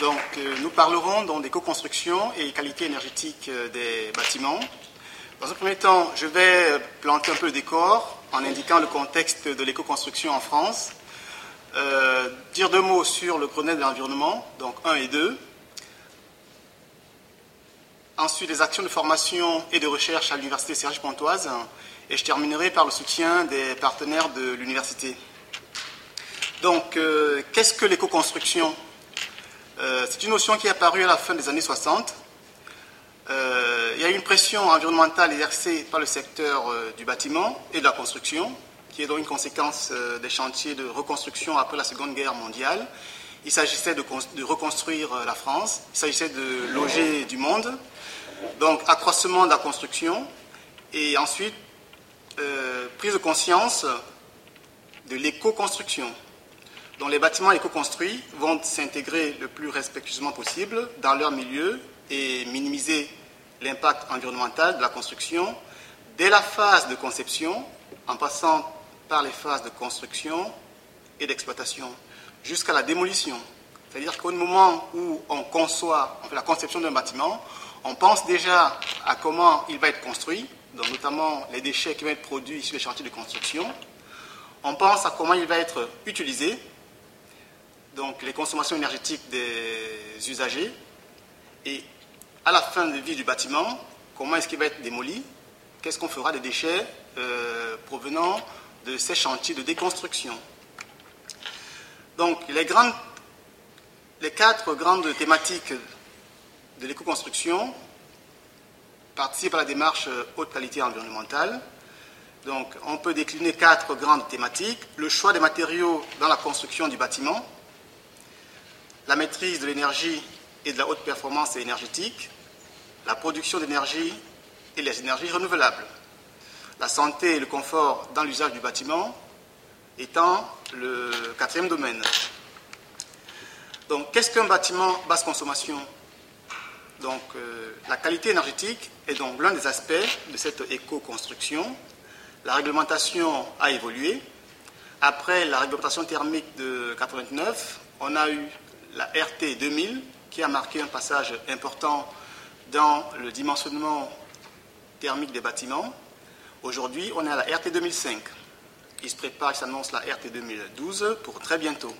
Donc, euh, nous parlerons donc d'éco-construction et qualité énergétique euh, des bâtiments. Dans un premier temps, je vais euh, planter un peu le décor en indiquant le contexte de l'éco-construction en France. dire deux mots sur le Grenelle de l'environnement, donc 1 et 2. Ensuite, les actions de formation et de recherche à l'Université Serge Pontoise. Et je terminerai par le soutien des partenaires de l'université. Donc, qu'est-ce que l'éco-construction? Euh, c'est une notion qui est apparue à la fin des années 60. Euh, il y a eu une pression environnementale exercée par le secteur euh, du bâtiment et de la construction, qui est donc une conséquence des chantiers de reconstruction après la Seconde Guerre mondiale. Il s'agissait de, reconstruire la France, il s'agissait de loger du monde, donc accroissement de la construction, et ensuite prise de conscience de l'éco-construction dont les bâtiments éco-construits vont s'intégrer le plus respectueusement possible dans leur milieu et minimiser l'impact environnemental de la construction dès la phase de conception, en passant par les phases de construction et d'exploitation, jusqu'à la démolition. C'est-à-dire qu'au moment où on conçoit la conception d'un bâtiment, on pense déjà à comment il va être construit, notamment les déchets qui vont être produits sur les chantiers de construction. On pense à comment il va être utilisé, donc les consommations énergétiques des usagers, et à la fin de vie du bâtiment, comment est-ce qu'il va être démoli, qu'est-ce qu'on fera des déchets euh, provenant de ces chantiers de déconstruction? Donc les, les quatre grandes thématiques de l'éco-construction participent à la démarche haute qualité environnementale. Donc on peut décliner quatre grandes thématiques. Le choix des matériaux dans la construction du bâtiment, la maîtrise de l'énergie et de la haute performance énergétique, la production d'énergie et les énergies renouvelables, la santé et le confort dans l'usage du bâtiment étant le quatrième domaine. Donc, qu'est-ce qu'un bâtiment basse consommation? Donc, euh, la qualité énergétique est donc l'un des aspects de cette éco-construction. La réglementation a évolué. Après la réglementation thermique de 89, on a eu la RT 2000, qui a marqué un passage important dans le dimensionnement thermique des bâtiments. Aujourd'hui, on est à la RT 2005. Il se prépare, il s'annonce la RT 2012 pour très bientôt.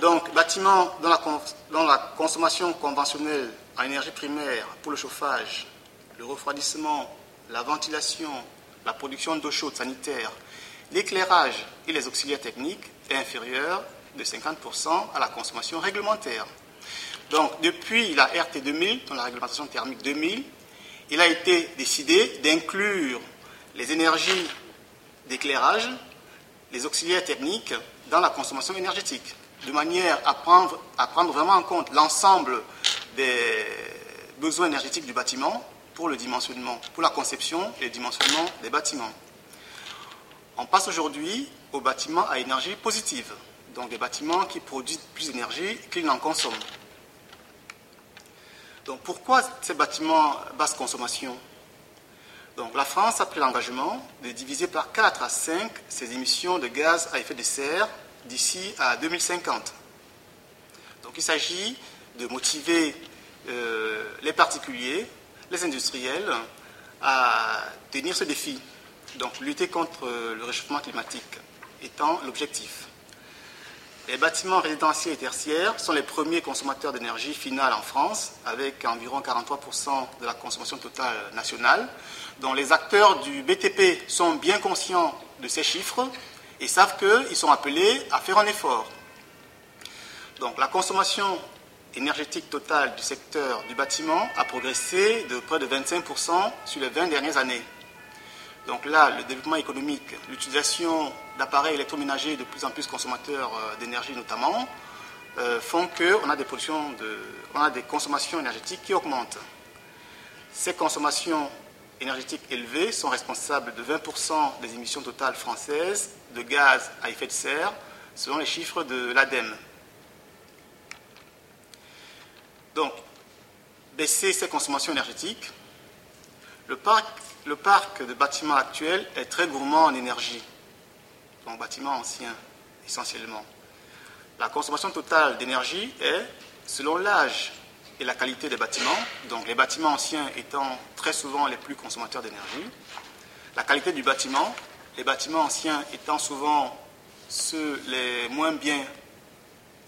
Donc, bâtiments dans la, consommation conventionnelle en énergie primaire pour le chauffage, le refroidissement, la ventilation, la production d'eau chaude sanitaire, l'éclairage et les auxiliaires techniques est inférieur de 50% à la consommation réglementaire. Donc, depuis la RT 2000, dans la réglementation thermique 2000, il a été décidé d'inclure les énergies d'éclairage, les auxiliaires techniques dans la consommation énergétique, de manière à prendre, à prendre vraiment en compte l'ensemble des besoins énergétiques du bâtiment pour le dimensionnement, pour la conception et le dimensionnement des bâtiments. On passe aujourd'hui aux bâtiments à énergie positive donc des bâtiments qui produisent plus d'énergie qu'ils n'en consomment. Donc pourquoi ces bâtiments basse consommation? Donc, la France a pris l'engagement de diviser par 4 à 5 ses émissions de gaz à effet de serre d'ici à 2050. Donc il s'agit de motiver euh, les particuliers, les industriels à tenir ce défi. Donc lutter contre le réchauffement climatique étant l'objectif. Les bâtiments résidentiels et tertiaires sont les premiers consommateurs d'énergie finale en France, avec environ 43% de la consommation totale nationale, dont les acteurs du BTP sont bien conscients de ces chiffres et savent qu'ils sont appelés à faire un effort. Donc la consommation énergétique totale du secteur du bâtiment a progressé de près de 25% sur les 20 dernières années. Donc là, le développement économique, l'utilisation d'appareils électroménagers de plus en plus consommateurs euh, d'énergie notamment, euh, font qu'on a des a des consommations énergétiques qui augmentent. Ces consommations énergétiques élevées sont responsables de 20% des émissions totales françaises de gaz à effet de serre, selon les chiffres de l'ADEME. Donc, baisser ces consommations énergétiques, le parc le parc de bâtiments actuel est très gourmand en énergie, donc bâtiments anciens essentiellement. La consommation totale d'énergie est selon l'âge et la qualité des bâtiments, donc les bâtiments anciens étant très souvent les plus consommateurs d'énergie, la qualité du bâtiment, les bâtiments anciens étant souvent ceux les moins bien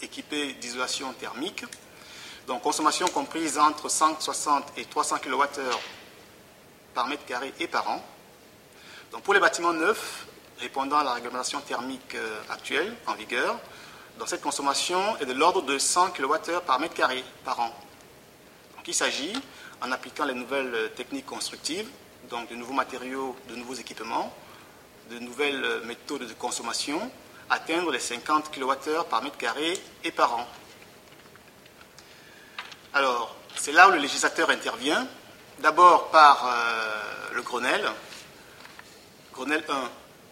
équipés d'isolation thermique, donc consommation comprise entre 160 et 300 kWh par mètre carré et par an. Donc pour les bâtiments neufs, répondant à la réglementation thermique euh, actuelle en vigueur, donc cette consommation est de l'ordre de 100 kWh par mètre carré par an. Il s'agit, en appliquant les nouvelles euh, techniques constructives, donc de nouveaux matériaux, de nouveaux équipements, de nouvelles euh, méthodes de consommation, atteindre les 50 kWh par mètre carré et par an. Alors, c'est là où le législateur intervient, d'abord par le Grenelle, Grenelle 1,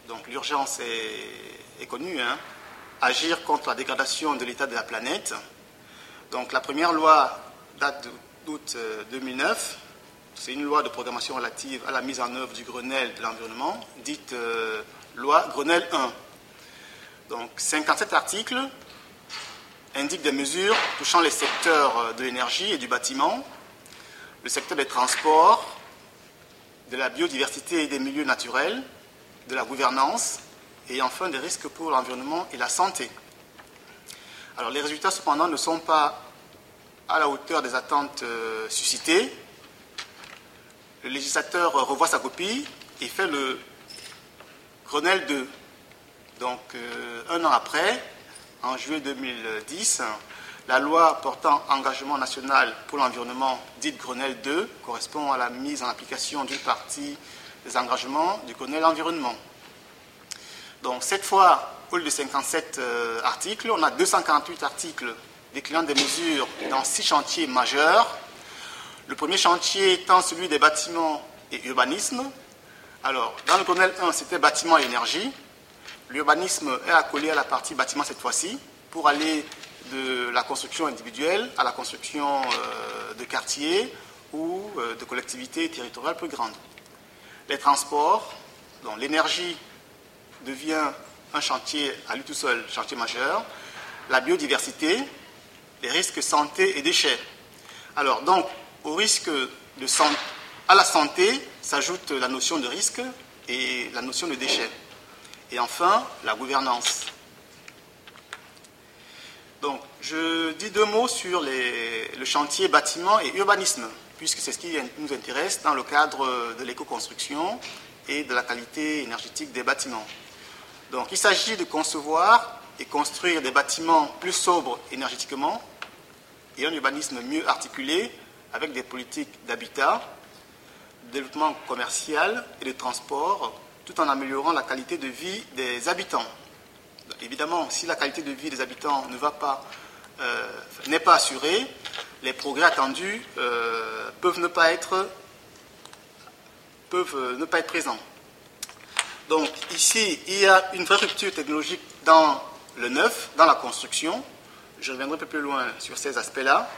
donc l'urgence est, connue, hein. agir contre la dégradation de l'état de la planète. Donc la première loi date d'août 2009. Euh, C'est une loi de programmation relative à la mise en œuvre du Grenelle de l'environnement, dite euh, loi Grenelle 1. Donc 57 articles indiquent des mesures touchant les secteurs euh, de l'énergie et du bâtiment, le secteur des transports, de la biodiversité et des milieux naturels, de la gouvernance et enfin des risques pour l'environnement et la santé. Alors les résultats cependant ne sont pas à la hauteur des attentes euh, suscitées. Le législateur revoit sa copie et fait le Grenelle 2. Donc euh, un an après, en juillet 2010, la loi portant engagement national pour l'environnement, dite Grenelle 2, correspond à la mise en application d'une partie des engagements du Grenelle environnement. Donc cette fois, au lieu de 57 euh, articles, on a 248 articles déclinant des mesures dans six chantiers majeurs. Le premier chantier étant celui des bâtiments et urbanisme. Alors, dans le Grenelle 1, c'était bâtiment et énergie. L'urbanisme est accolé à la partie bâtiment cette fois-ci pour aller de la construction individuelle à la construction euh, de quartiers ou euh, de collectivités territoriales plus grandes. Les transports, dont l'énergie devient un chantier à lui tout seul, chantier majeur. La biodiversité, les risques santé et déchets. Alors, donc, au risque de santé, à la santé s'ajoute la notion de risque et la notion de déchets. Et enfin, la gouvernance. Donc, je dis deux mots sur le chantier bâtiment et urbanisme, puisque c'est ce qui nous intéresse dans le cadre de l'éco-construction et de la qualité énergétique des bâtiments. Donc, il s'agit de concevoir et construire des bâtiments plus sobres énergétiquement et un urbanisme mieux articulé avec des politiques d'habitat, développement commercial et de transport, tout en améliorant la qualité de vie des habitants évidemment, si la qualité de vie des habitants ne va pas, euh, n'est pas assurée, les progrès attendus euh, peuvent ne pas être peuvent euh, ne pas être présents. Donc ici, il y a une vraie rupture technologique dans le neuf, dans la construction. Je reviendrai un peu plus loin sur ces aspects-là.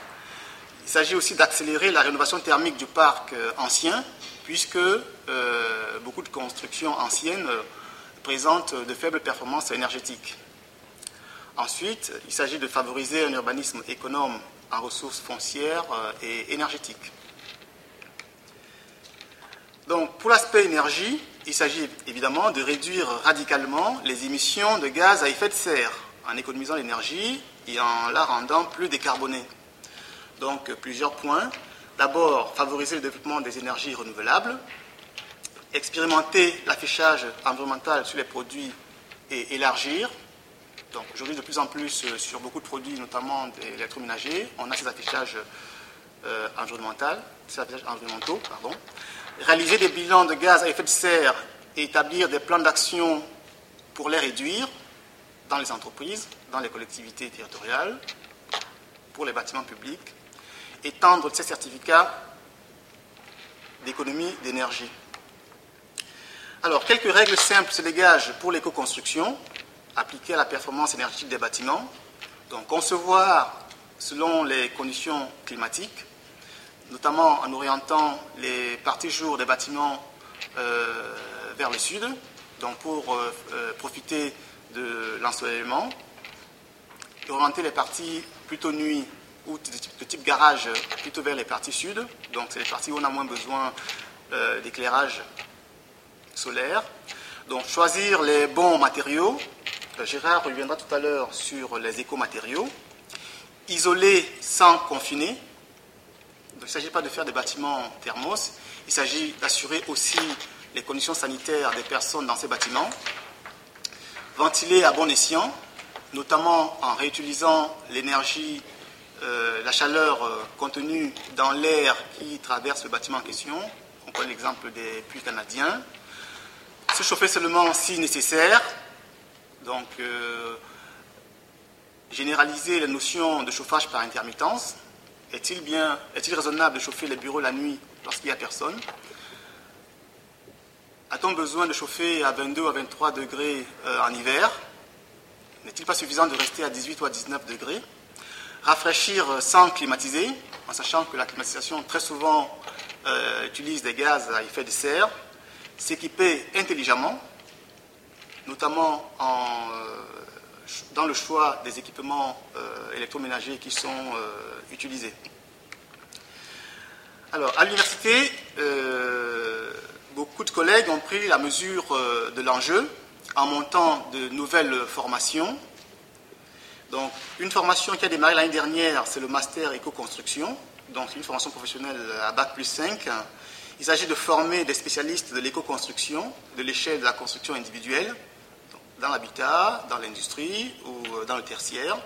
Il s'agit aussi d'accélérer la rénovation thermique du parc ancien, puisque beaucoup de constructions anciennes présente de faibles performances énergétiques. Ensuite, il s'agit de favoriser un urbanisme économe en ressources foncières euh, et énergétiques. Donc, pour l'aspect énergie, il s'agit évidemment de réduire radicalement les émissions de gaz à effet de serre en économisant l'énergie et en la rendant plus décarbonée. Donc, plusieurs points. D'abord, favoriser le développement des énergies renouvelables, expérimenter l'affichage environnemental sur les produits et élargir. Donc aujourd'hui, de plus en plus, euh, sur beaucoup de produits, notamment des électroménagers, on a ces affichages euh, environnementaux, ces affichages environnementaux. Pardon. Réaliser des bilans de gaz à effet de serre et établir des plans d'action pour les réduire dans les entreprises, dans les collectivités territoriales, pour les bâtiments publics, étendre ces certificats d'économie d'énergie. Alors, quelques règles simples se dégagent pour l'éco-construction, appliquées à la performance énergétique des bâtiments. Donc, concevoir selon les conditions climatiques, notamment en orientant les parties jour des bâtiments euh, vers le sud, donc pour euh, euh, profiter de l'ensoleillement, orienter les parties plutôt nuit ou de type garage plutôt vers les parties sud. Donc c'est les parties où on a moins besoin d'éclairage solaire. Donc choisir les bons matériaux. Euh, Gérard reviendra tout à l'heure sur les écomatériaux. Isoler sans confiner. il ne s'agit pas de faire des bâtiments thermos. Il s'agit d'assurer aussi les conditions sanitaires des personnes dans ces bâtiments. Ventiler à bon escient, notamment en réutilisant l'énergie, euh, la chaleur euh, contenue dans l'air qui traverse le bâtiment en question. On prend l'exemple des puits canadiens. Se chauffer seulement si nécessaire. Donc, euh, généraliser la notion de chauffage par intermittence. Est-il raisonnable de chauffer les bureaux la nuit lorsqu'il n'y a personne? A-t-on besoin de chauffer à 22 ou à 23 degrés en hiver? N'est-il pas suffisant de rester à 18 ou à 19 degrés? Rafraîchir sans climatiser, en sachant que la climatisation très souvent euh, utilise des gaz à effet de serre. S'équiper intelligemment, notamment euh, dans le choix des équipements euh, électroménagers qui sont utilisés. Alors, à l'université, beaucoup de collègues ont pris la mesure de l'enjeu en montant de nouvelles formations. Donc, une formation qui a démarré l'année dernière, c'est le master éco-construction, donc une formation professionnelle à Bac plus 5. Il s'agit de former des spécialistes de l'éco-construction, de l'échelle de la construction individuelle, dans l'habitat, dans l'industrie ou dans le tertiaire,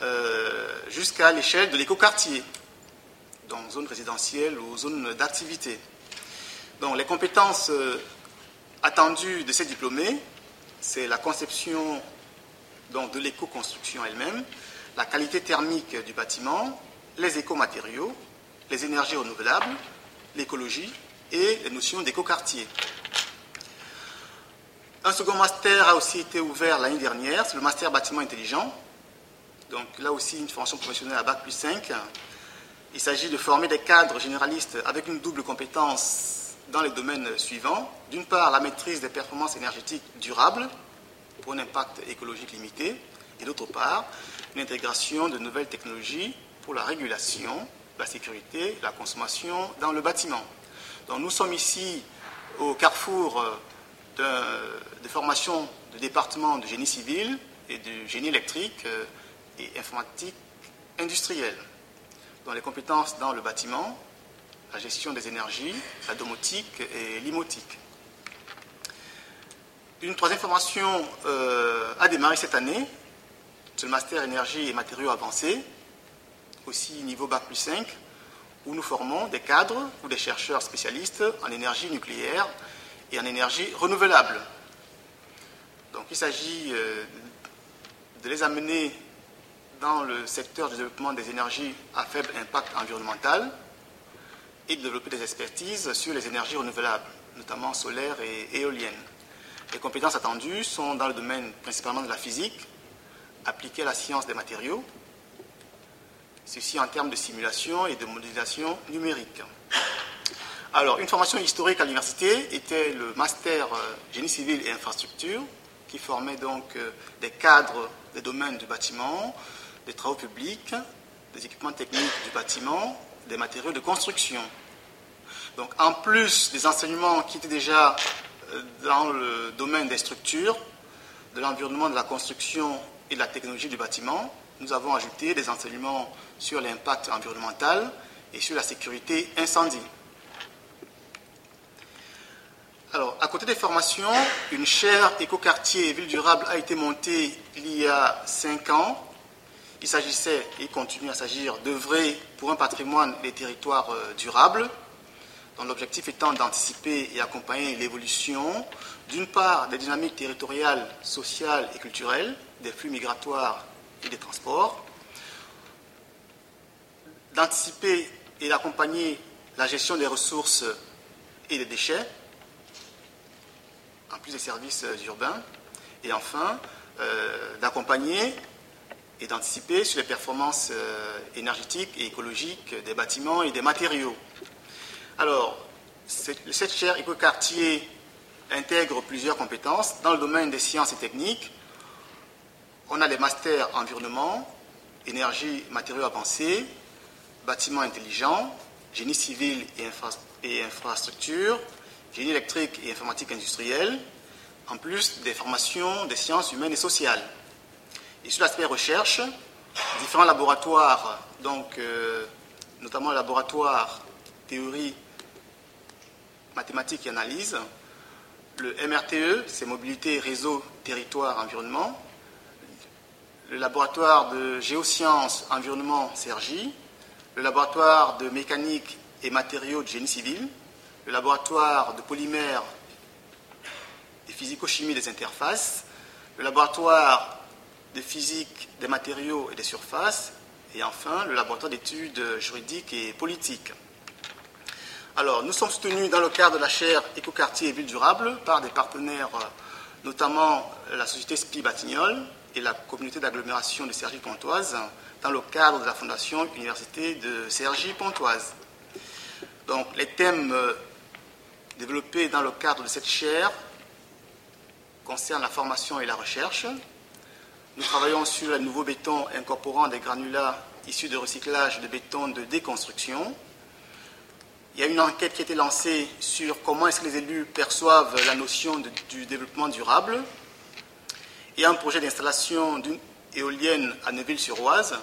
euh, jusqu'à l'échelle de l'éco-quartier, donc zone résidentielle ou zone d'activité. Donc, les compétences euh, attendues de ces diplômés, c'est la conception de l'éco-construction elle-même, la qualité thermique du bâtiment, les écomatériaux, les énergies renouvelables, l'écologie et les notions d'éco-quartier. Un second master a aussi été ouvert l'année dernière, c'est le master bâtiment intelligent. Donc là aussi une formation professionnelle à Bac plus 5. Il s'agit de former des cadres généralistes avec une double compétence dans les domaines suivants. D'une part, la maîtrise des performances énergétiques durables pour un impact écologique limité, et d'autre part, l'intégration de nouvelles technologies pour la régulation, la sécurité, la consommation dans le bâtiment. Donc nous sommes ici au carrefour euh, de, formation de département de génie civil et de génie électrique euh, et informatique industrielle. Dans les compétences dans le bâtiment, la gestion des énergies, la domotique et l'imotique. Une troisième formation euh, a démarré cette année, c'est le Master Énergie et Matériaux Avancés, aussi niveau Bac plus 5, où nous formons des cadres ou des chercheurs spécialistes en énergie nucléaire et en énergie renouvelable. Donc il s'agit euh, de les amener dans le secteur du développement des énergies à faible impact environnemental, et de développer des expertises sur les énergies renouvelables, notamment solaires et éoliennes. Les compétences attendues sont dans le domaine principalement de la physique, appliquée à la science des matériaux, ceci en termes de simulation et de modélisation numérique. Alors, une formation historique à l'université était le master euh, génie civil et infrastructure, qui formait donc euh, des cadres des domaines du bâtiment, des travaux publics, des équipements techniques du bâtiment, des matériaux de construction. Donc en plus des enseignements qui étaient déjà euh, dans le domaine des structures, de l'environnement de la construction et de la technologie du bâtiment, nous avons ajouté des enseignements sur l'impact environnemental et sur la sécurité incendie. Alors, à côté des formations, une chaire écoquartier et ville durable a été montée il y a cinq ans il s'agissait, et continue à s'agir, d'œuvrer pour un patrimoine des territoires euh, durables, dont l'objectif étant d'anticiper et accompagner l'évolution, d'une part, des dynamiques territoriales, sociales et culturelles, des flux migratoires et des transports, d'anticiper et d'accompagner la gestion des ressources et des déchets, en plus des services euh, urbains, et enfin, euh, d'accompagner et d'anticiper sur les performances euh, énergétiques et écologiques des bâtiments et des matériaux. Alors, cette chaire écoquartier intègre plusieurs compétences. Dans le domaine des sciences et techniques, on a les masters environnement, énergie, matériaux avancés, bâtiments intelligents, génie civil et, et infrastructure, génie électrique et informatique industrielle, en plus des formations des sciences humaines et sociales. Et sur l'aspect recherche, différents laboratoires, donc, euh, notamment le laboratoire théorie, mathématiques et analyse, le MRTE, c'est mobilité, réseau, territoire, environnement, le laboratoire de géosciences, environnement, CERGI, le laboratoire de mécanique et matériaux de génie civil, le laboratoire de polymères et physico-chimie des interfaces, le laboratoire de physique des matériaux et des surfaces, et enfin le laboratoire d'études juridiques et politiques. Alors, nous sommes soutenus dans le cadre de la chaire Écoquartier et Ville durable par des partenaires, notamment la société SPI Batignolles et la communauté d'agglomération de Cergy-Pontoise, dans le cadre de la Fondation Université de Cergy-Pontoise. Donc, les thèmes euh, développés dans le cadre de cette chaire concernent la formation et la recherche, nous travaillons sur un nouveau béton incorporant des granulats issus de recyclage de béton de déconstruction. Il y a une enquête qui a été lancée sur comment est-ce que les élus perçoivent la notion du développement durable. Il y a un projet d'installation d'une éolienne à Neuville-sur-Oise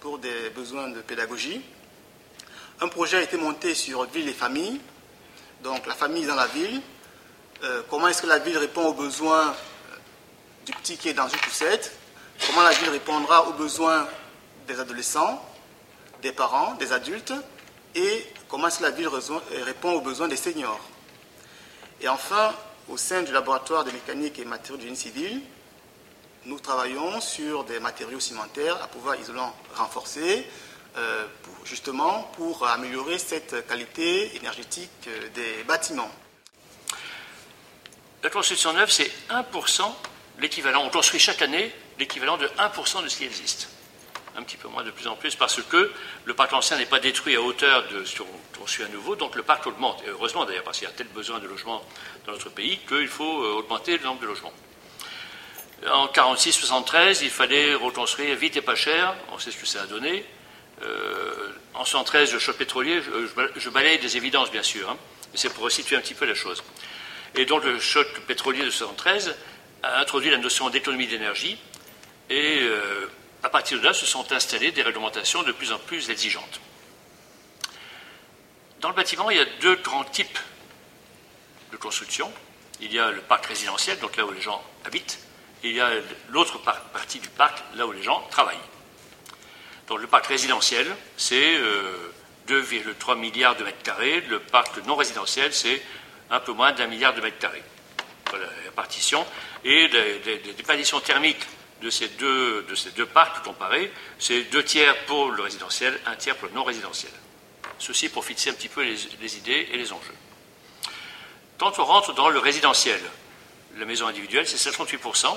pour des besoins de pédagogie. Un projet a été monté sur ville et famille, donc la famille dans la ville. Euh, comment est-ce que la ville répond aux besoins du petit qui est dans une poussette, comment la ville répondra aux besoins des adolescents, des parents, des adultes, et comment est-ce que la ville répond aux besoins des seniors? Et enfin, au sein du laboratoire de mécanique et matériaux de génie civil, nous travaillons sur des matériaux cimentaires à pouvoir isolant renforcé, euh, justement pour améliorer cette qualité énergétique euh, des bâtiments. La construction neuve, c'est 1% l'équivalent, on construit chaque année l'équivalent de 1% de ce qui existe. Un petit peu moins de plus en plus parce que le parc ancien n'est pas détruit à hauteur de ce qu'on construit à nouveau, donc le parc augmente. Et heureusement d'ailleurs, parce qu'il y a tel besoin de logements dans notre pays qu'il faut euh, augmenter le nombre de logements. En 46-73, il fallait reconstruire vite et pas cher, on sait ce que ça a donné. Euh, en 73, le choc pétrolier, je, balaye des évidences bien sûr, hein, mais c'est pour resituer un petit peu la chose. Et donc le choc pétrolier de 73 a introduit la notion d'économie d'énergie et euh, à partir de là se sont installées des réglementations de plus en plus exigeantes. Dans le bâtiment, il y a deux grands types de construction. Il y a le parc résidentiel, donc là où les gens habitent, il y a l'autre partie du parc, là où les gens travaillent. Donc le parc résidentiel, c'est 2,3 euh, milliards de mètres carrés. Le parc non résidentiel, c'est un peu moins d'un milliard de mètres carrés. Voilà la partition. Et les, déperditions thermiques de ces, deux, de ces deux parcs comparés, c'est deux tiers pour le résidentiel, un tiers pour le non résidentiel. Ceci pour fixer un petit peu les, idées et les enjeux. Quand on rentre dans le résidentiel, la maison individuelle, c'est 58%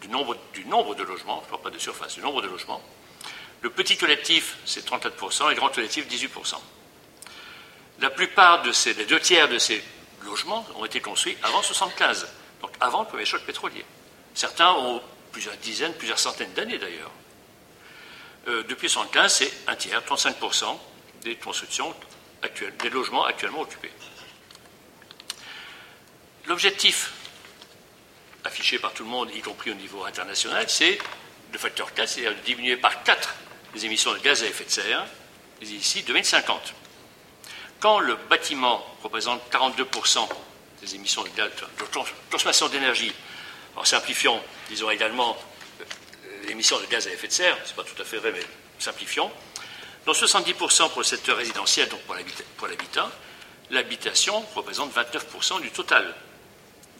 du nombre, du nombre de logements, je ne parle pas de surface, du nombre de logements. Le petit collectif, c'est 34%, et le grand collectif, 18%. La plupart de ces, les deux tiers de ces logements ont été construits avant 75, donc avant le premier choc pétrolier. Certains ont plusieurs dizaines, plusieurs centaines d'années d'ailleurs. Euh, depuis 75, c'est un tiers, 35% des constructions actuelles, des logements actuellement occupés. L'objectif affiché par tout le monde, y compris au niveau international, c'est le facteur 4, c'est-à-dire de diminuer par 4 les émissions de gaz à effet de serre d'ici 2050. Quand le bâtiment représente 42% des émissions de, gaz, de consommation d'énergie, en simplifiant, disons également euh, l'émission de gaz à effet de serre, ce n'est pas tout à fait vrai, mais simplifions, dans 70% pour le secteur résidentiel, donc pour l'habitat, l'habitation représente 29% du total,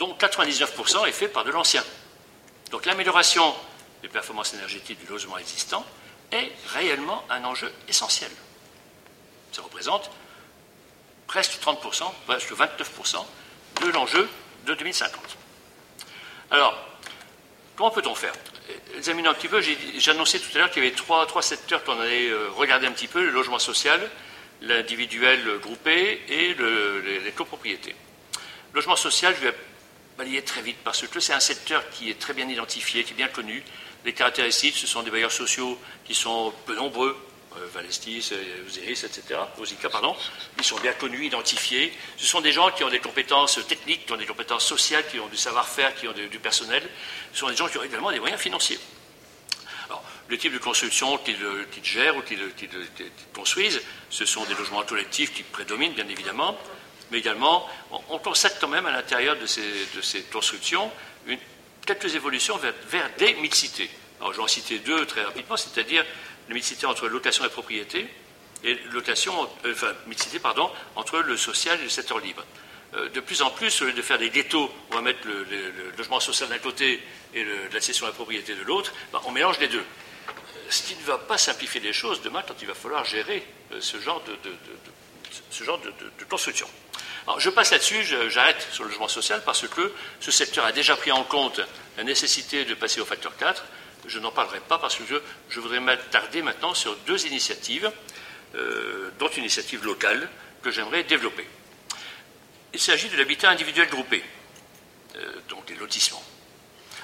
dont 99% est fait par de l'ancien. Donc l'amélioration des performances énergétiques du logement existant est réellement un enjeu essentiel. Ça représente presque 30%, presque 29% de l'enjeu de 2050. Alors, comment peut-on faire? Examinons un petit peu, j'ai annoncé tout à l'heure qu'il y avait trois, secteurs qu'on allait euh, regarder un petit peu, le logement social, l'individuel groupé et les, copropriétés. Logement social, je vais balayer très vite parce que c'est un secteur qui est très bien identifié, qui est bien connu, Les caractéristiques, ce sont des bailleurs sociaux qui sont peu nombreux, euh, Valestis, Osiris, etc., Osica, pardon, ils sont bien connus, identifiés. Ce sont des gens qui ont des compétences techniques, qui ont des compétences sociales, qui ont du savoir-faire, qui ont du personnel. Ce sont des gens qui ont également des moyens financiers. Alors, le type de construction qu'ils gèrent ou qu'ils construisent, ce sont des logements collectifs qui prédominent, bien évidemment, mais également, on, constate quand même à l'intérieur de ces, constructions quelques évolutions vers, des mixités. Alors, j'en citer deux très rapidement, c'est-à-dire la mixité entre location et propriété, et location, euh, mixité, pardon, entre le social et le secteur libre. Euh, de plus en plus, au lieu de faire des ghettos, on va mettre le, logement social d'un côté et l'accession à la propriété de l'autre, ben, on mélange les deux. Euh, ce qui ne va pas simplifier les choses demain quand il va falloir gérer ce genre de, ce genre de, construction. Je passe là-dessus, j'arrête sur le logement social parce que ce secteur a déjà pris en compte la nécessité de passer au facteur 4 je n'en parlerai pas parce que je, voudrais m'attarder maintenant sur deux initiatives, euh, dont une initiative locale que j'aimerais développer. Il s'agit de l'habitat individuel groupé, euh, donc les lotissements.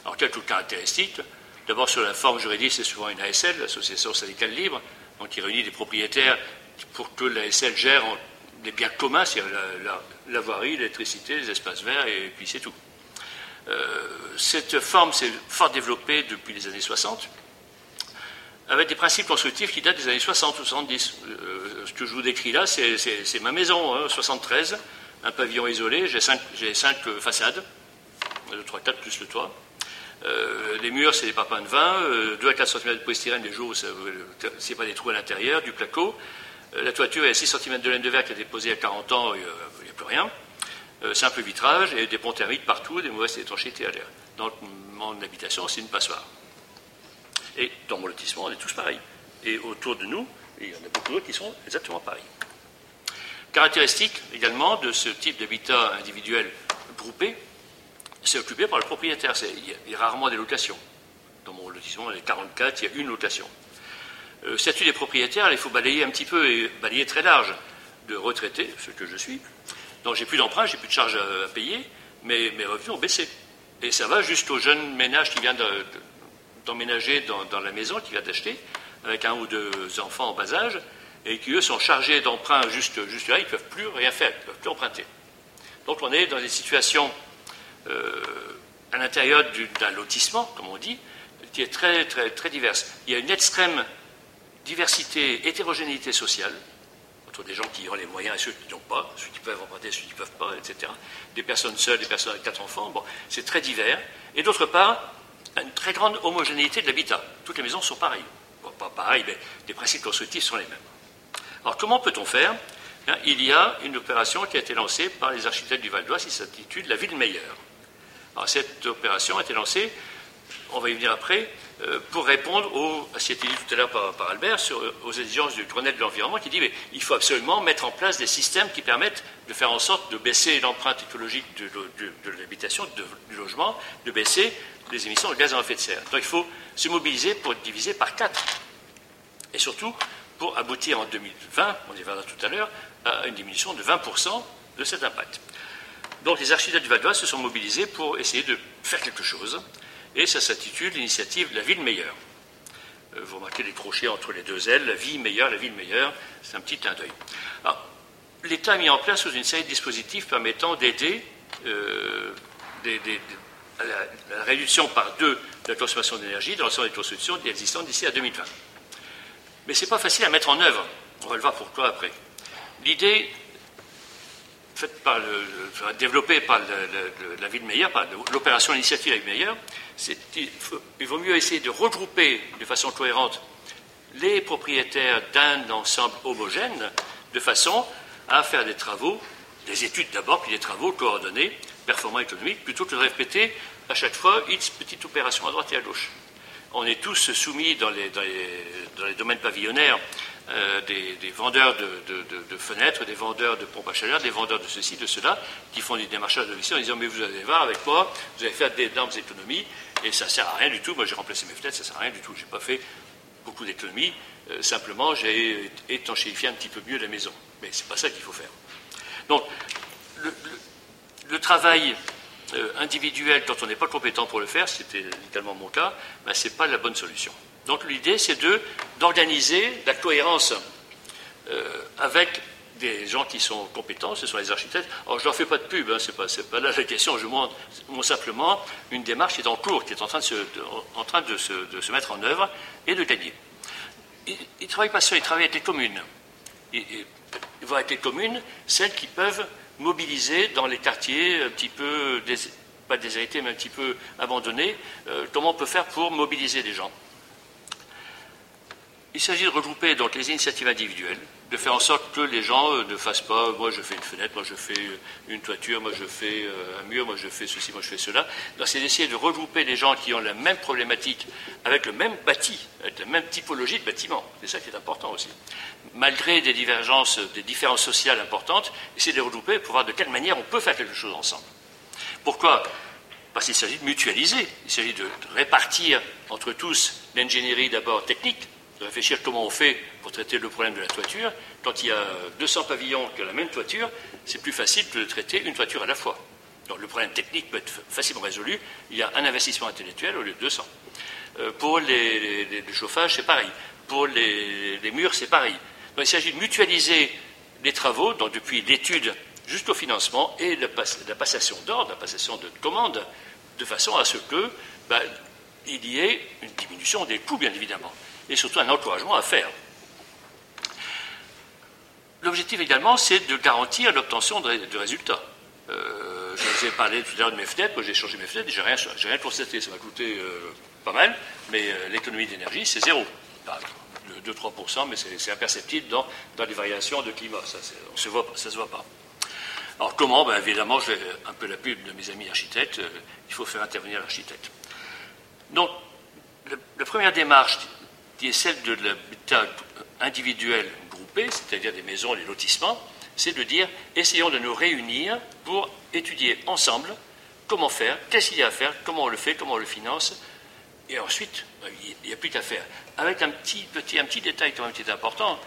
Alors, quelques caractéristiques. D'abord, sur la forme juridique, c'est souvent une ASL, l'association syndicale libre, donc qui réunit des propriétaires pour que l'ASL gère des biens communs, c'est-à-dire la, voirie, l'électricité, les espaces verts, et puis c'est tout. Euh, cette forme s'est fort développée depuis les années 60, avec des principes constructifs qui datent des années 60 ou 70. Euh, ce que je vous décris là, c'est ma maison, 73, hein, un pavillon isolé, j'ai cinq, façades, 2, 3, 4 plus le toit. Euh, les murs, c'est des papins de vin, 2 à 4 cm de polystyrène les jours c'est pas des trous à l'intérieur, du placo. La toiture est à 6 cm de laine de verre qui a déposé à 40 ans, il n'y a plus rien. Euh, simple vitrage et des ponts thermiques partout, des mauvaises étanchéités à l'air. Dans mon habitation, c'est une passoire. Et dans mon lotissement, on est tous pareils. Et autour de nous, il y en a beaucoup d'autres qui sont exactement pareils. Caractéristique également de ce type d'habitat individuel groupé, c'est occupé par le propriétaire. Il y, a, rarement des locations. Dans mon lotissement, les 44, il y a une location. Euh, statut des propriétaires, il faut balayer un petit peu et balayer très large. De retraités, ce que je suis, donc j'ai plus d'emprunt, j'ai plus de charges à, payer, mais mes revenus ont baissé. Et ça va jusqu'au jeune ménage qui vient d'emménager dans, la maison, qui vient d'acheter, avec un ou deux enfants en bas âge, et qui, eux, sont chargés d'emprunts juste, juste là, ils ne peuvent plus rien faire, ils ne peuvent plus emprunter. Donc on est dans des situations euh, à l'intérieur d'un lotissement, comme on dit, qui est très, très, très diverse. Il y a une extrême diversité, hétérogénéité sociale, des gens qui ont les moyens et ceux qui n'ont pas, ceux qui peuvent emprunter, ceux qui ne peuvent pas, etc. Des personnes seules, des personnes avec quatre enfants, c'est très divers. Et d'autre part, une très grande homogénéité de l'habitat. Toutes les maisons sont pareilles. Bon, pas pareilles, mais les principes constructifs sont les mêmes. Alors comment peut-on faire? Hein, Il y a une opération qui a été lancée par les architectes du Val d'Oise qui s'intitule La ville meilleure. Alors cette opération a été lancée, on va y venir après, pour répondre à ce qui a été dit tout à l'heure par, Albert, sur, aux exigences du Grenelle de l'environnement, qui dit qu'il faut absolument mettre en place des systèmes qui permettent de faire en sorte de baisser l'empreinte écologique de, l'habitation, du logement, de baisser les émissions de gaz à effet de serre. Donc il faut se mobiliser pour diviser par quatre. Et surtout, pour aboutir en 2020, on y verra tout à l'heure, à une diminution de 20% de cet impact. Donc les architectes du Val d'Oise se sont mobilisés pour essayer de faire quelque chose et ça s'intitule l'initiative La ville meilleure. Euh, vous remarquez les crochets entre les deux ailes, la vie meilleure, la ville meilleure, c'est un petit clin d'œil. L'État a mis en place une série de dispositifs permettant d'aider euh, à la, réduction par deux de la consommation d'énergie dans l'ensemble des constructions existantes d'ici à 2020. Mais ce n'est pas facile à mettre en œuvre. On va le voir pourquoi après. L'idée développée par la ville meilleure, par l'opération initiative La ville meilleure, il vaut mieux essayer de regrouper de façon cohérente les propriétaires d'un ensemble homogène de façon à faire des travaux, des études d'abord, puis des travaux coordonnés, performants économiques, plutôt que de répéter à chaque fois une petite opération à droite et à gauche. On est tous soumis dans les domaines pavillonnaires euh, des, vendeurs de, fenêtres, des vendeurs de pompes à chaleur, des vendeurs de ceci, de cela, qui font des démarchages de en disant Mais vous allez voir, avec moi, vous allez faire d'énormes économies, et ça ne sert à rien du tout. Moi, j'ai remplacé mes fenêtres, ça ne sert à rien du tout. Je n'ai pas fait beaucoup d'économies, euh, simplement, j'ai étanchéifié un petit peu mieux la maison. Mais ce n'est pas ça qu'il faut faire. Donc, le, travail euh, individuel quand on n'est pas compétent pour le faire, c'était littéralement mon cas, ben, ce n'est pas la bonne solution. Donc l'idée, c'est d'organiser la cohérence euh, avec des gens qui sont compétents, ce sont les architectes. Alors, je ne leur fais pas de pub, hein, ce n'est pas, là la question, je montre, simplement une démarche qui est en cours, qui est en train de se, mettre en œuvre et de gagner. Ils ne travaillent pas seuls, ils travaillent avec les communes. Ils, vont avec les communes, celles qui peuvent mobiliser dans les quartiers un petit peu, pas déshérités, mais un petit peu abandonnés, euh, comment on peut faire pour mobiliser les gens. Il s'agit de regrouper donc les initiatives individuelles, de faire en sorte que les gens euh, ne fassent pas moi je fais une fenêtre, moi je fais euh, une toiture, moi je fais un mur, moi je fais ceci, moi je fais cela. C'est d'essayer de regrouper les gens qui ont la même problématique avec le même bâti, avec la même typologie de bâtiment. C'est ça qui est important aussi malgré des divergences, des différences sociales importantes, essayer de les regrouper pour voir de quelle manière on peut faire quelque chose ensemble. Pourquoi? Parce qu'il s'agit de mutualiser, il s'agit de répartir entre tous l'ingénierie d'abord technique, de réfléchir comment on fait pour traiter le problème de la toiture. Quand il y a 200 pavillons qui ont la même toiture, c'est plus facile que de traiter une toiture à la fois. Donc le problème technique peut être facilement résolu. Il y a un investissement intellectuel au lieu de 200. Euh, pour les, le chauffage, c'est pareil. Pour les murs, c'est pareil il s'agit de mutualiser les travaux, donc depuis l'étude jusqu'au financement et la, passation d'ordre, la passation de commande, de façon à ce que ben, il y ait une diminution des coûts, bien évidemment, et surtout un encouragement à faire. L'objectif également, c'est de garantir l'obtention de, résultats. Euh, je vous ai parlé tout à l'heure de mes fenêtres, j'ai changé mes fenêtres, j'ai rien, rien constaté, ça m'a coûté euh, pas mal, mais euh, l'économie d'énergie, c'est zéro. 2-3%, mais c'est imperceptible dans, les variations de climat. Ça ne se, voit, pas. Alors comment? Ben, Évidemment, je fais un peu la pub de mes amis architectes, il faut faire intervenir l'architecte. Donc, la première démarche, qui est celle de l'habitat individuel groupé, c'est-à-dire des maisons, les lotissements, c'est de dire essayons de nous réunir pour étudier ensemble comment faire, qu'est-ce qu'il y a à faire, comment on le fait, comment on le finance, et ensuite, ben, il n'y a plus qu'à faire avec un petit, petit, un petit détail quand même qui est important,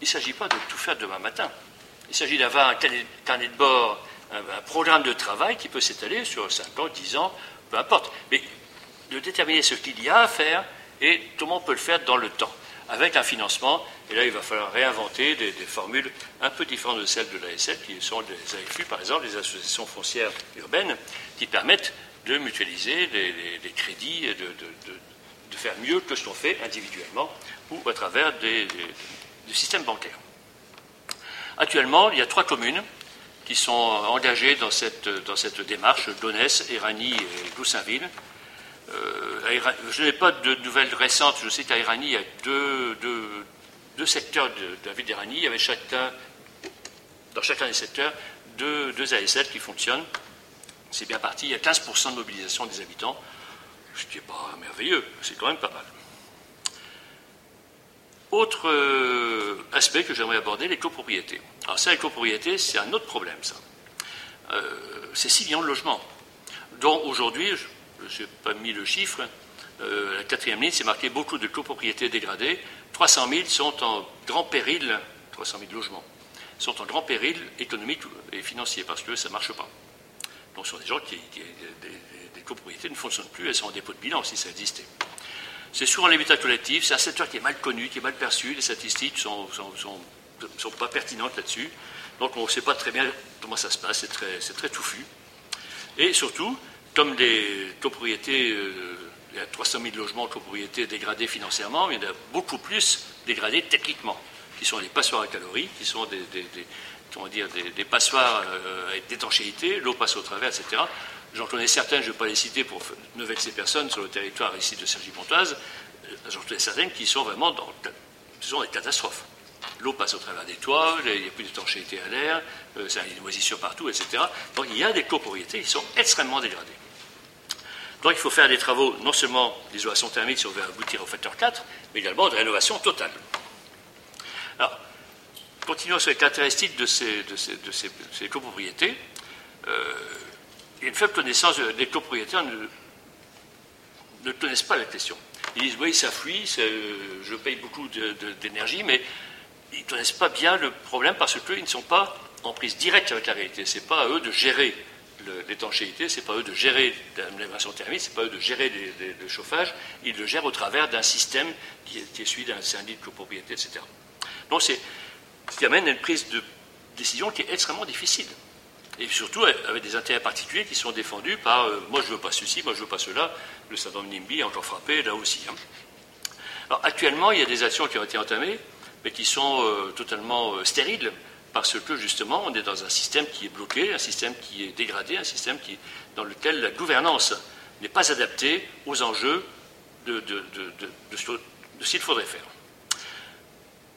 il ne s'agit pas de tout faire demain matin. Il s'agit d'avoir un carnet de bord, un, programme de travail qui peut s'étaler sur 5 ans, 10 ans, peu importe. Mais de déterminer ce qu'il y a à faire et comment on peut le faire dans le temps, avec un financement. Et là, il va falloir réinventer des, formules un peu différentes de celles de l'ASL, qui sont les AFU, par exemple, les associations foncières urbaines, qui permettent de mutualiser les, crédits, de, de faire mieux que ce qu'on fait individuellement ou à travers des, systèmes bancaires. Actuellement, il y a trois communes qui sont engagées dans cette, dans cette démarche, Donès, Éragny et Goussainville. Euh, je n'ai pas de nouvelles récentes. Je sais qu'à Éragny, il y a deux, deux, secteurs de, la ville d'Éragny. Il y avait chacun, dans chacun des secteurs deux, deux ASL qui fonctionnent. C'est bien parti. Il y a 15% de mobilisation des habitants ce qui n'est pas merveilleux, c'est quand même pas mal. Autre euh, aspect que j'aimerais aborder, les copropriétés. Alors ça, les copropriétés, c'est un autre problème, ça. Euh, c'est 6 millions de logements, dont aujourd'hui, je n'ai pas mis le chiffre, euh, la quatrième ligne, c'est marqué beaucoup de copropriétés dégradées. 300 000 sont en grand péril, 300 000 logements, sont en grand péril économique et financier, parce que ça ne marche pas. Donc ce sont des gens qui, copropriétés ne fonctionnent plus, elles sont en dépôt de bilan si ça existait. C'est souvent l'habitat collectif, c'est un secteur qui est mal connu, qui est mal perçu, les statistiques ne sont, sont, pas pertinentes là-dessus, donc on ne sait pas très bien comment ça se passe, c'est très, très, touffu. Et surtout, comme les copropriétés, euh, il y a 300 000 logements copropriétés dégradés financièrement, mais il y en a beaucoup plus dégradés techniquement, qui sont des passoires à calories, qui sont des, dire, des, passoires euh, d'étanchéité, l'eau passe au travers, etc. J'en connais certaines, je ne vais pas les citer pour ne vexer personne sur le territoire ici de Sergi-Pontoise, euh, j'en connais certaines qui sont vraiment dans ce sont des catastrophes. L'eau passe au travers des toits, il n'y a plus d'étanchéité à l'air, euh, il y a des moisissures partout, etc. Donc il y a des copropriétés qui sont extrêmement dégradées. Donc il faut faire des travaux, non seulement d'isolation thermique si on veut aboutir au facteur 4, mais également de rénovation totale. Alors, continuons sur les caractéristiques de ces, de copropriétés. Euh, il y a une faible connaissance des copropriétaires ne, ne connaissent pas la question. Ils disent oui, ça fuit, je paye beaucoup d'énergie, mais ils ne connaissent pas bien le problème parce qu'ils ne sont pas en prise directe avec la réalité. Ce n'est pas à eux de gérer l'étanchéité, c'est pas eux de gérer l'amélioration thermique, c'est pas eux de gérer le chauffage, ils le gèrent au travers d'un système qui est, est suivi d'un syndic de copropriété, etc. Donc c'est ce qui amène à une prise de décision qui est extrêmement difficile. Et surtout avec des intérêts particuliers qui sont défendus par euh, moi je veux pas ceci, moi je veux pas cela. Le savant NIMBY a encore frappé là aussi. Hein. Alors actuellement, il y a des actions qui ont été entamées, mais qui sont euh, totalement euh, stériles parce que justement, on est dans un système qui est bloqué, un système qui est dégradé, un système qui, dans lequel la gouvernance n'est pas adaptée aux enjeux de, ce qu'il faudrait faire.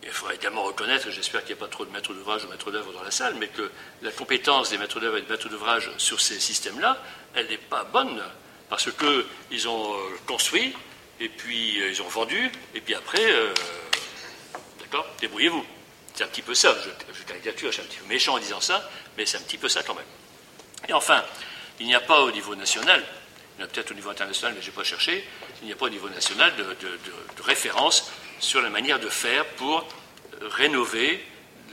Il faudrait également reconnaître, j'espère qu'il n'y a pas trop de maîtres d'ouvrage ou maîtres d'œuvre dans la salle, mais que la compétence des maîtres d'œuvre et des maîtres d'ouvrage sur ces systèmes-là, elle n'est pas bonne, parce qu'ils ont euh, construit, et puis euh, ils ont vendu, et puis après, euh, d'accord, débrouillez-vous. C'est un petit peu ça, je, caricature, je suis un petit peu méchant en disant ça, mais c'est un petit peu ça quand même. Et enfin, il n'y a pas au niveau national, il y en a peut-être au niveau international, mais je n'ai pas cherché, il n'y a pas au niveau national de, référence sur la manière de faire pour rénover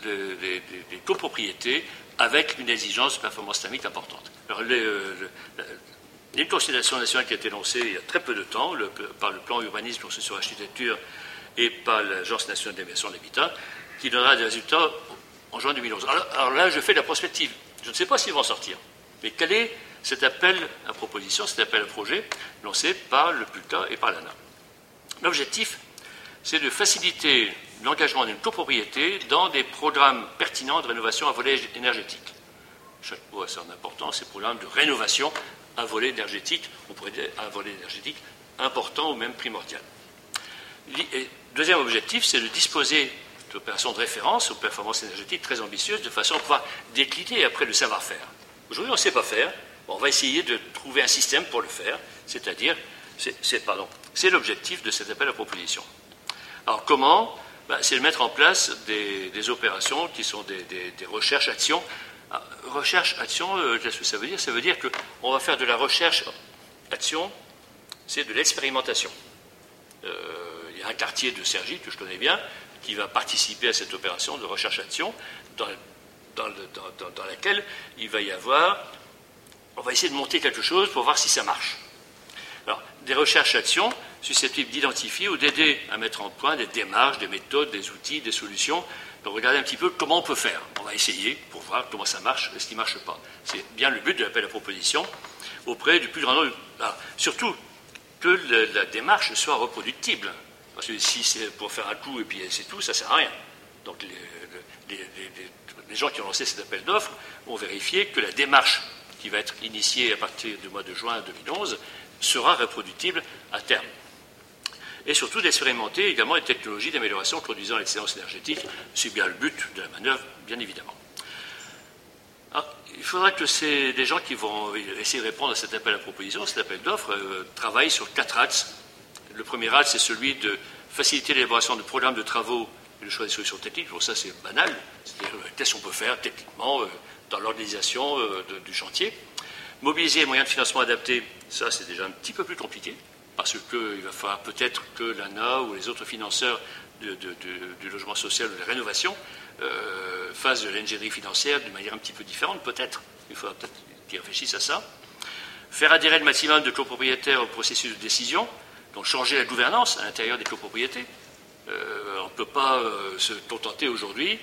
les, copropriétés avec une exigence de performance thermique importante. Alors, une considération nationale qui a été lancée il y a très peu de temps par le plan urbanisme, sur l'architecture et par l'Agence nationale d'émission de l'habitat, qui donnera des résultats en juin 2011. Alors, là, je fais la prospective. Je ne sais pas s'ils vont sortir. Mais quel est cet appel à proposition, cet appel à projet lancé par le PULTA et par l'ANA? L'objectif, c'est de faciliter l'engagement d'une copropriété dans des programmes pertinents de rénovation à volet énergétique. Chaque mot a son importance, ces programmes de rénovation à volet énergétique, on pourrait dire à volet énergétique important ou même primordial. Deuxième objectif, c'est de disposer d'opérations de référence aux performances énergétiques très ambitieuses de façon à pouvoir décliner après le savoir-faire. Aujourd'hui, on ne sait pas faire. on va essayer de trouver un système pour le faire, c'est-à-dire, c'est l'objectif de cet appel à proposition. Alors comment? Ben, C'est de mettre en place des, opérations qui sont des, recherches-actions. Ah, recherche-action, euh, qu'est-ce que ça veut dire? Ça veut dire qu'on va faire de la recherche-action, c'est de l'expérimentation. Euh, il y a un quartier de Sergi que je connais bien qui va participer à cette opération de recherche-action dans, laquelle il va y avoir, on va essayer de monter quelque chose pour voir si ça marche. Alors, des recherches-actions, susceptibles d'identifier ou d'aider à mettre en point des démarches, des méthodes, des outils, des solutions. Donc regardez un petit peu comment on peut faire. On va essayer pour voir comment ça marche et ce qui ne marche pas. C'est bien le but de l'appel à proposition auprès du plus grand nombre. Ah, surtout que la démarche soit reproductible. Parce que si c'est pour faire un coup et puis c'est tout, ça ne sert à rien. Donc les, les gens qui ont lancé cet appel d'offres ont vérifié que la démarche qui va être initiée à partir du mois de juin 2011 sera reproductible à terme et surtout d'expérimenter également les technologies d'amélioration conduisant à l'excellence énergétique. C'est bien le but de la manœuvre, bien évidemment. Ah, il faudra que des gens qui vont essayer de répondre à cet appel à proposition, cet appel d'offres, euh, travaillent sur quatre axes. Le premier axe, c'est celui de faciliter l'élaboration de programmes de travaux et le choix des solutions techniques. Pour ça, c'est banal. C'est-à-dire, euh, qu'est-ce qu'on peut faire techniquement euh, dans l'organisation du chantier Mobiliser les moyens de financement adaptés, ça, c'est déjà un petit peu plus compliqué parce qu'il va falloir peut-être que l'ANA ou les autres financeurs du logement social ou de la rénovation euh, fassent de l'ingénierie financière d'une manière un petit peu différente, peut-être. Il faudra peut-être qu'ils réfléchissent à ça. Faire adhérer le maximum de copropriétaires au processus de décision, donc changer la gouvernance à l'intérieur des copropriétés. Euh, on ne peut pas euh, se contenter aujourd'hui,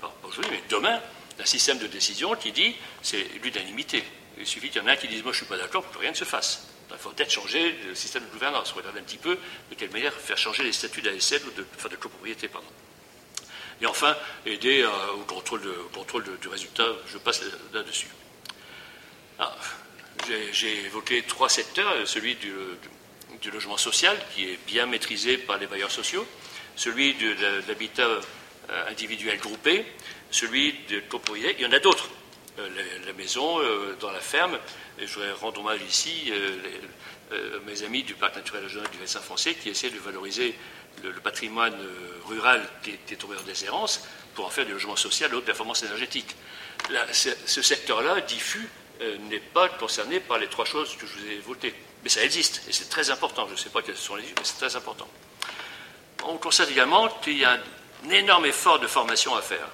pas aujourd'hui, mais demain, d'un système de décision qui dit c'est l'unanimité. Il suffit qu'il y en ait un qui dise moi je ne suis pas d'accord pour que rien ne se fasse. Il faut peut-être changer le système de gouvernance, regarder un petit peu de quelle manière faire changer les statuts d'ASL ou de, enfin de copropriété. Pardon. Et enfin, aider euh, au contrôle, du résultat, je passe là-dessus. Ah, j'ai évoqué trois secteurs, celui du, logement social, qui est bien maîtrisé par les bailleurs sociaux, celui de, l'habitat euh, individuel groupé, celui de copropriété. Il y en a d'autres. Euh, la, maison, dans la ferme, je voudrais rendre hommage ici euh, euh, mes amis du Parc naturel régional du Vessin français qui essaient de valoriser le, patrimoine euh, rural qui est, tombé en déshérence pour en faire du logement social de haute performance énergétique. ce, secteur-là, diffus, n'est pas concerné par les trois choses que je vous ai évoquées. Mais ça existe, et c'est très important. Je ne sais pas quels sont les mais c'est très important. On constate également qu'il y a un énorme effort de formation à faire.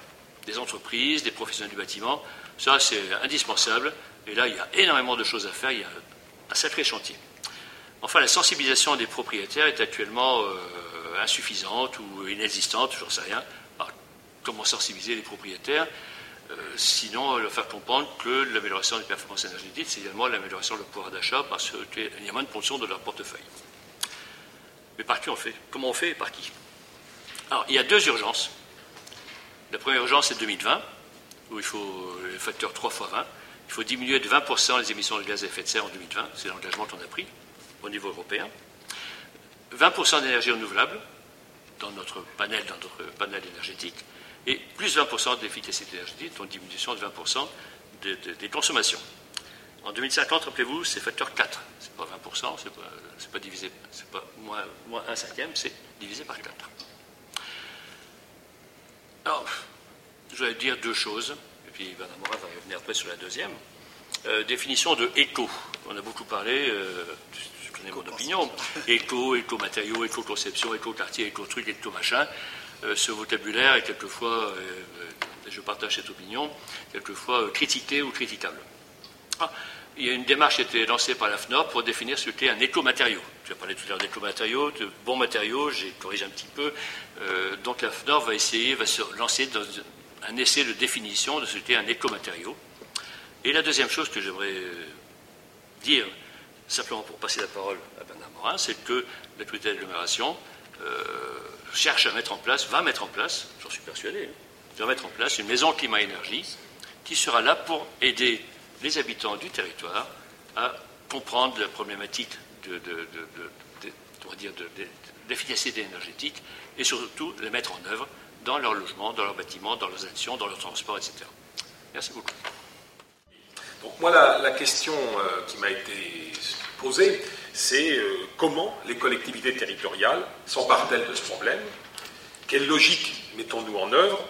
Des entreprises, des professionnels du bâtiment, ça c'est indispensable Et là, il y a énormément de choses à faire, il y a un sacré chantier. Enfin, la sensibilisation des propriétaires est actuellement euh, insuffisante ou inexistante, je ne sais rien. comment sensibiliser les propriétaires? Sinon, leur faire comprendre que l'amélioration des performances énergétiques, c'est également l'amélioration leur pouvoir d'achat parce qu'il y a moins de ponction de leur portefeuille. Mais par qui on fait? Comment on fait et par qui? Alors, il y a deux urgences. La première urgence, c'est 2020, où il faut le facteur 3 fois 20. Il faut diminuer de 20% les émissions de gaz à effet de serre en 2020. C'est l'engagement qu'on a pris au niveau européen. 20% d'énergie renouvelable dans notre panel, dans notre panel énergétique, et plus 20% d'efficacité énergétique, donc diminution de 20% des consommations. En 2050, rappelez-vous, c'est facteur 4. C'est pas 20%, c'est pas, pas divisé, c'est pas moins, moins 1 cinquième, c'est divisé par 4. Alors, je vais dire deux choses, et puis Bernard Morin va revenir après sur la deuxième. Euh, définition de éco. On a beaucoup parlé, euh, je connais mon opinion, éco, éco-matériaux, éco-conception, éco-quartier, éco-truc, éco-machin. Euh, ce vocabulaire est quelquefois, et je partage cette opinion, quelquefois critiqué ou critiquable. Ah, il y a une démarche qui a été lancée par la FNOR pour définir ce qu'est un éco-matériau. Tu as parlé tout à l'heure d'éco-matériaux, de bons matériaux, j'ai corrigé un petit peu. donc la FNOR va essayer, va se lancer dans un essai de définition de ce qu'est un éco-matériau. Et la deuxième chose que j'aimerais dire, simplement pour passer la parole à Bernard Morin, c'est que l'autorité d'agglomération euh, cherche à mettre en place, va mettre en place, j'en suis persuadé, hein, va mettre en place une maison climat-énergie qui sera là pour aider les habitants du territoire à comprendre la problématique de, d'efficacité énergétique et surtout les mettre en œuvre dans leur logement, dans leurs bâtiments, dans leurs actions, dans leur transport, etc. Merci beaucoup. Donc moi, la, question euh, qui m'a été posée, c'est euh, comment les collectivités territoriales s'emparent-elles de ce problème? Quelle logique mettons-nous en œuvre?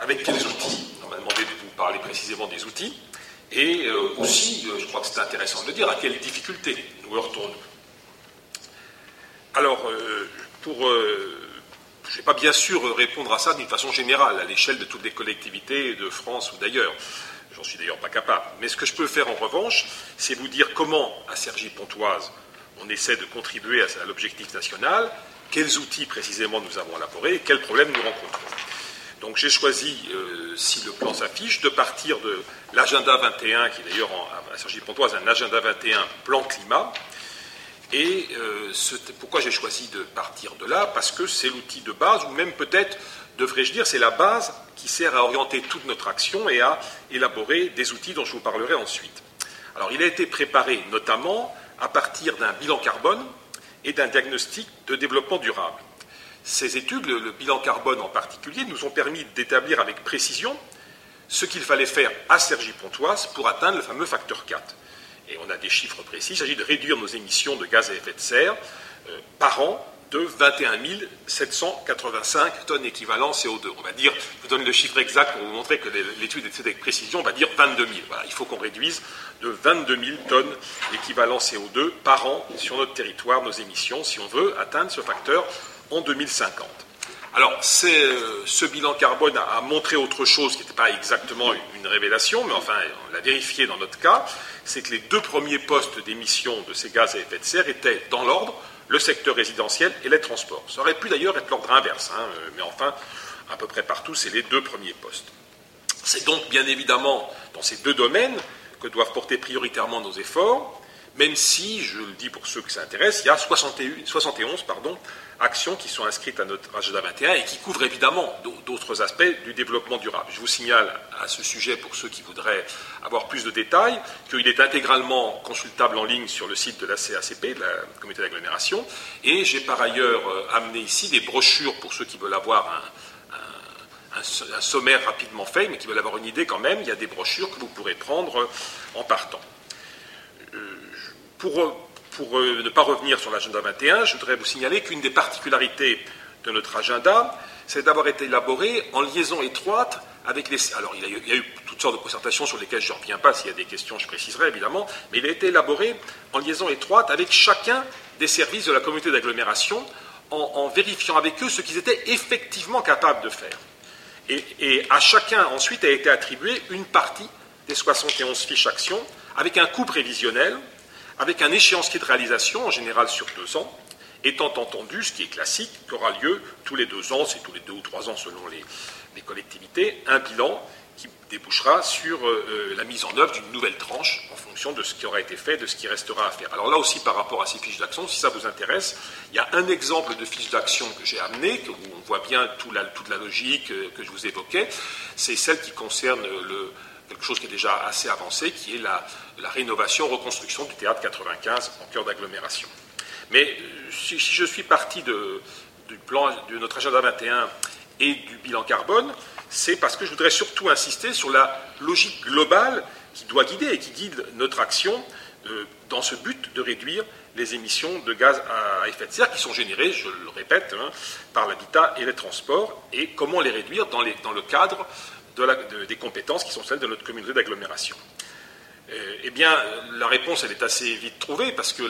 Avec quels outils? On m'a demandé de vous parler précisément des outils. Et euh, aussi, je crois que c'est intéressant de le dire, à quelles difficultés nous heurtons-nous? Alors, pour... je ne vais pas bien sûr répondre à ça d'une façon générale, à l'échelle de toutes les collectivités de France ou d'ailleurs. J'en suis d'ailleurs pas capable. Mais ce que je peux faire en revanche, c'est vous dire comment, à Cergy-Pontoise, on essaie de contribuer à l'objectif national, quels outils précisément nous avons élaborés et quels problèmes nous rencontrons? Donc j'ai choisi, euh, si le plan s'affiche, de partir de l'agenda 21, qui d'ailleurs à Cergy-Pontoise un agenda 21 plan climat. Et euh, pourquoi j'ai choisi de partir de là? Parce que c'est l'outil de base, ou même peut-être devrais-je dire, c'est la base qui sert à orienter toute notre action et à élaborer des outils dont je vous parlerai ensuite. Alors, il a été préparé notamment à partir d'un bilan carbone et d'un diagnostic de développement durable. Ces études, le, bilan carbone en particulier, nous ont permis d'établir avec précision ce qu'il fallait faire à Cergy-Pontoise pour atteindre le fameux facteur 4. Et on a des chiffres précis. Il s'agit de réduire nos émissions de gaz à effet de serre euh, par an de 21 785 tonnes équivalent CO2. On va dire, je vous donne le chiffre exact pour vous montrer que l'étude est faite avec précision, on va dire 22 000. Voilà, il faut qu'on réduise de 22 000 tonnes équivalent CO2 par an sur notre territoire, nos émissions, si on veut atteindre ce facteur en 2050. Alors, euh, ce bilan carbone a, montré autre chose qui n'était pas exactement une révélation, mais enfin, on l'a vérifié dans notre cas, c'est que les deux premiers postes d'émission de ces gaz à effet de serre étaient dans l'ordre le secteur résidentiel et les transports. Ça aurait pu d'ailleurs être l'ordre inverse, hein, euh, mais enfin, à peu près partout, c'est les deux premiers postes. C'est donc bien évidemment dans ces deux domaines que doivent porter prioritairement nos efforts, même si, je le dis pour ceux que ça intéresse, il y a 71 pardon, actions qui sont inscrites à notre agenda 21 et qui couvrent évidemment d'autres aspects du développement durable. Je vous signale à ce sujet, pour ceux qui voudraient avoir plus de détails, qu'il est intégralement consultable en ligne sur le site de la CACP, de la communauté d'agglomération, et j'ai par ailleurs euh, amené ici des brochures pour ceux qui veulent avoir un, sommaire rapidement fait, mais qui veulent avoir une idée quand même. Il y a des brochures que vous pourrez prendre en partant. Euh, pour pour euh, ne pas revenir sur l'agenda 21, je voudrais vous signaler qu'une des particularités de notre agenda, c'est d'avoir été élaboré en liaison étroite avec les. Alors, il y, a eu, toutes sortes de concertations sur lesquelles je ne reviens pas. S'il y a des questions, je préciserai évidemment. Mais il a été élaboré en liaison étroite avec chacun des services de la communauté d'agglomération, en, vérifiant avec eux ce qu'ils étaient effectivement capables de faire. Et, à chacun, ensuite, a été attribuée une partie des 71 fiches actions avec un coût prévisionnel, avec un échéancier de réalisation, en général sur deux ans, étant entendu, ce qui est classique, qu'aura lieu tous les deux ans, c'est tous les deux ou trois ans selon les, collectivités, un bilan qui débouchera sur euh, euh, la mise en œuvre d'une nouvelle tranche en fonction de ce qui aura été fait, de ce qui restera à faire. Alors là aussi, par rapport à ces fiches d'action, si ça vous intéresse, il y a un exemple de fiche d'action que j'ai amené, où on voit bien toute la, logique euh, que je vous évoquais. C'est celle qui concerne quelque chose qui est déjà assez avancé, qui est la, la rénovation, reconstruction du théâtre 95 en cœur d'agglomération. Mais euh, si, je suis parti de, du plan de notre agenda 21 et du bilan carbone, c'est parce que je voudrais surtout insister sur la logique globale qui doit guider et qui guide notre action euh, dans ce but de réduire les émissions de gaz à effet de serre qui sont générées, je le répète, hein, par l'habitat et les transports, et comment les réduire dans, le cadre des compétences qui sont celles de notre communauté d'agglomération. Euh, eh bien, la réponse, elle est assez vite trouvée, parce que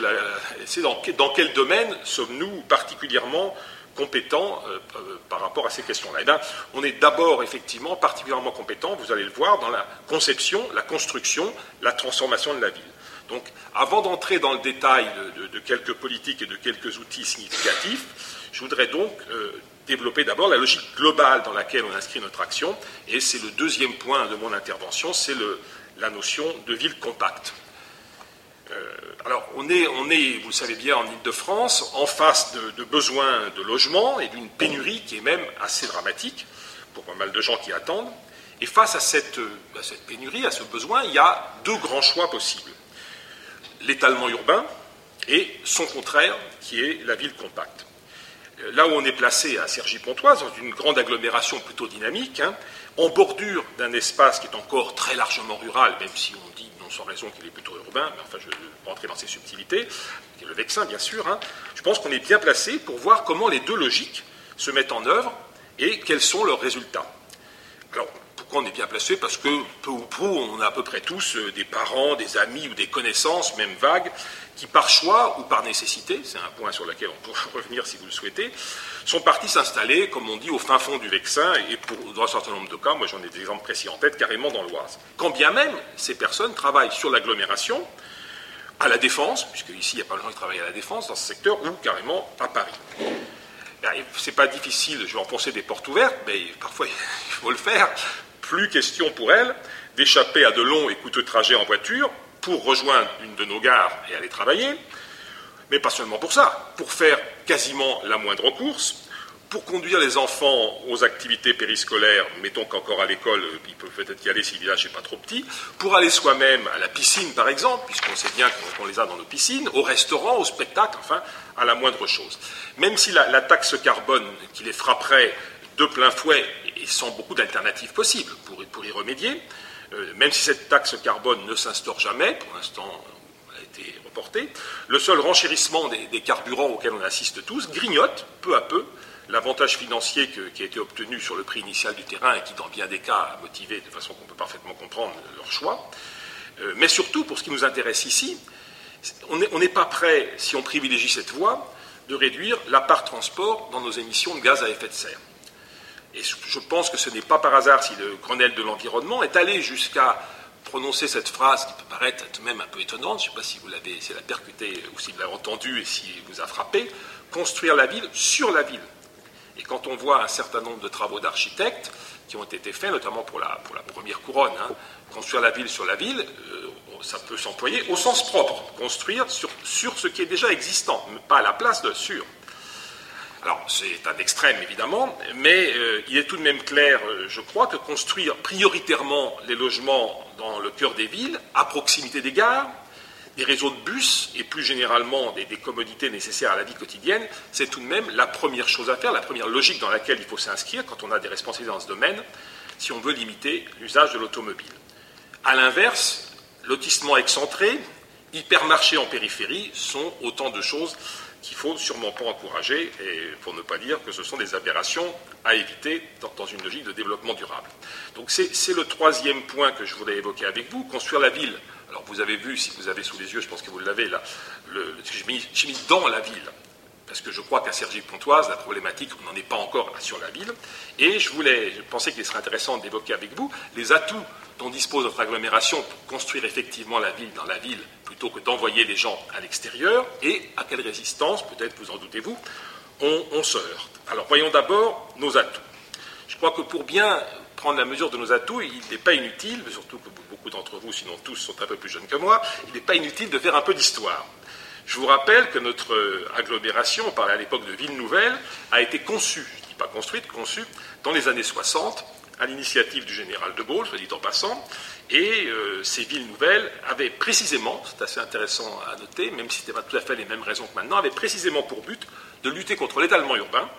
c'est dans, quel domaine sommes-nous particulièrement compétents euh, euh, par rapport à ces questions-là? Eh bien, On est d'abord effectivement particulièrement compétents, vous allez le voir, dans la conception, la construction, la transformation de la ville. Donc, avant d'entrer dans le détail de, quelques politiques et de quelques outils significatifs, je voudrais donc développer d'abord la logique globale dans laquelle on inscrit notre action, et c'est le deuxième point de mon intervention, c'est le, la notion de ville compacte. Euh, alors, on est, vous le savez bien, en Ile-de-France, en face de, besoins de logement et d'une pénurie qui est même assez dramatique pour pas mal de gens qui attendent. Et face à cette, à cette pénurie, à ce besoin, il y a deux grands choix possibles. L'étalement urbain et son contraire, qui est la ville compacte. Là où on est placé à Cergy-Pontoise, dans une grande agglomération plutôt dynamique, hein, en bordure d'un espace qui est encore très largement rural, même si on dit non sans raison qu'il est plutôt urbain, mais enfin je ne vais pas entrer dans ces subtilités, qui est le Vexin bien sûr, hein, je pense qu'on est bien placé pour voir comment les deux logiques se mettent en œuvre et quels sont leurs résultats. Alors, on est bien placé Parce que peu ou prou, on a à peu près tous euh, des parents, des amis ou des connaissances, même vagues, qui par choix ou par nécessité, c'est un point sur lequel on pourra revenir si vous le souhaitez, sont partis s'installer, comme on dit, au fin fond du Vexin, et pour, un certain nombre de cas, moi j'en ai des exemples précis en tête, carrément dans l'Oise. Quand bien même ces personnes travaillent sur l'agglomération, à la Défense, puisque ici il n'y a pas de gens qui travaillent à la Défense dans ce secteur, ou carrément à Paris. Ben, c'est pas difficile, je vais enfoncer des portes ouvertes, mais parfois il faut le faire. Plus question pour elles d'échapper à de longs et coûteux trajets en voiture pour rejoindre une de nos gares et aller travailler, mais pas seulement pour ça, pour faire quasiment la moindre course, pour conduire les enfants aux activités périscolaires, mettons qu'encore à l'école, ils peuvent peut-être y aller si le village n'est pas trop petit, pour aller soi-même à la piscine par exemple, puisqu'on sait bien qu'on les a dans nos piscines, au restaurant, au spectacle, enfin, à la moindre chose. Même si la, taxe carbone qui les frapperait de plein fouet, et sans beaucoup d'alternatives possibles pour, y remédier, euh, même si cette taxe carbone ne s'instaure jamais, pour l'instant reporté, le seul renchérissement des, carburants auquel on assiste tous grignote peu à peu l'avantage financier qui a été obtenu sur le prix initial du terrain et qui, dans bien des cas, a motivé de façon qu'on peut parfaitement comprendre leur choix. Euh, mais surtout, pour ce qui nous intéresse ici, on n'est pas prêt, si on privilégie cette voie, de réduire la part transport dans nos émissions de gaz à effet de serre. Et je pense que ce n'est pas par hasard si le Grenelle de l'environnement est allé jusqu'à prononcer cette phrase qui peut paraître tout de même un peu étonnante, je ne sais pas si vous l'avez, si percuté ou si vous l'avez entendue et si vous a frappé, construire la ville sur la ville. Et quand on voit un certain nombre de travaux d'architectes qui ont été faits, notamment pour la, première couronne, hein, construire la ville sur la ville, euh, ça peut s'employer au sens propre, construire sur, ce qui est déjà existant, pas à la place de sur. Alors, c'est un extrême, évidemment, mais euh, il est tout de même clair, euh, je crois, que construire prioritairement les logements dans le cœur des villes, à proximité des gares, des réseaux de bus et plus généralement des, commodités nécessaires à la vie quotidienne, c'est tout de même la première chose à faire, la première logique dans laquelle il faut s'inscrire quand on a des responsabilités dans ce domaine, si on veut limiter l'usage de l'automobile. A l'inverse, lotissement excentré, hypermarché en périphérie sont autant de choses qu'il faut sûrement pas encourager, et pour ne pas dire que ce sont des aberrations à éviter dans, une logique de développement durable. Donc c'est le troisième point que je voudrais évoquer avec vous, construire la ville. Alors vous avez vu, si vous avez sous les yeux, je pense que vous l'avez là, j'ai mis, mis, dans la ville, parce que je crois qu'à Cergy-Pontoise, la problématique, on n'en est pas encore sur la ville. Et je voulais, je pensais qu'il serait intéressant d'évoquer avec vous les atouts dont dispose notre agglomération pour construire effectivement la ville dans la ville plutôt que d'envoyer les gens à l'extérieur et à quelle résistance, peut-être vous en doutez-vous, on, on se heurte. Alors voyons d'abord nos atouts. Je crois que pour bien prendre la mesure de nos atouts, il n'est pas inutile, surtout que beaucoup d'entre vous, sinon tous, sont un peu plus jeunes que moi, il n'est pas inutile de faire un peu d'histoire. Je vous rappelle que notre agglomération, on parlait à l'époque de ville nouvelle, a été conçue, je ne dis pas construite, conçue, dans les années 60, à l'initiative du général de Gaulle, soit dit en passant, et euh, ces villes nouvelles avaient précisément, c'est assez intéressant à noter, même si ce n'était pas tout à fait les mêmes raisons que maintenant, avaient précisément pour but de lutter contre l'étalement urbain,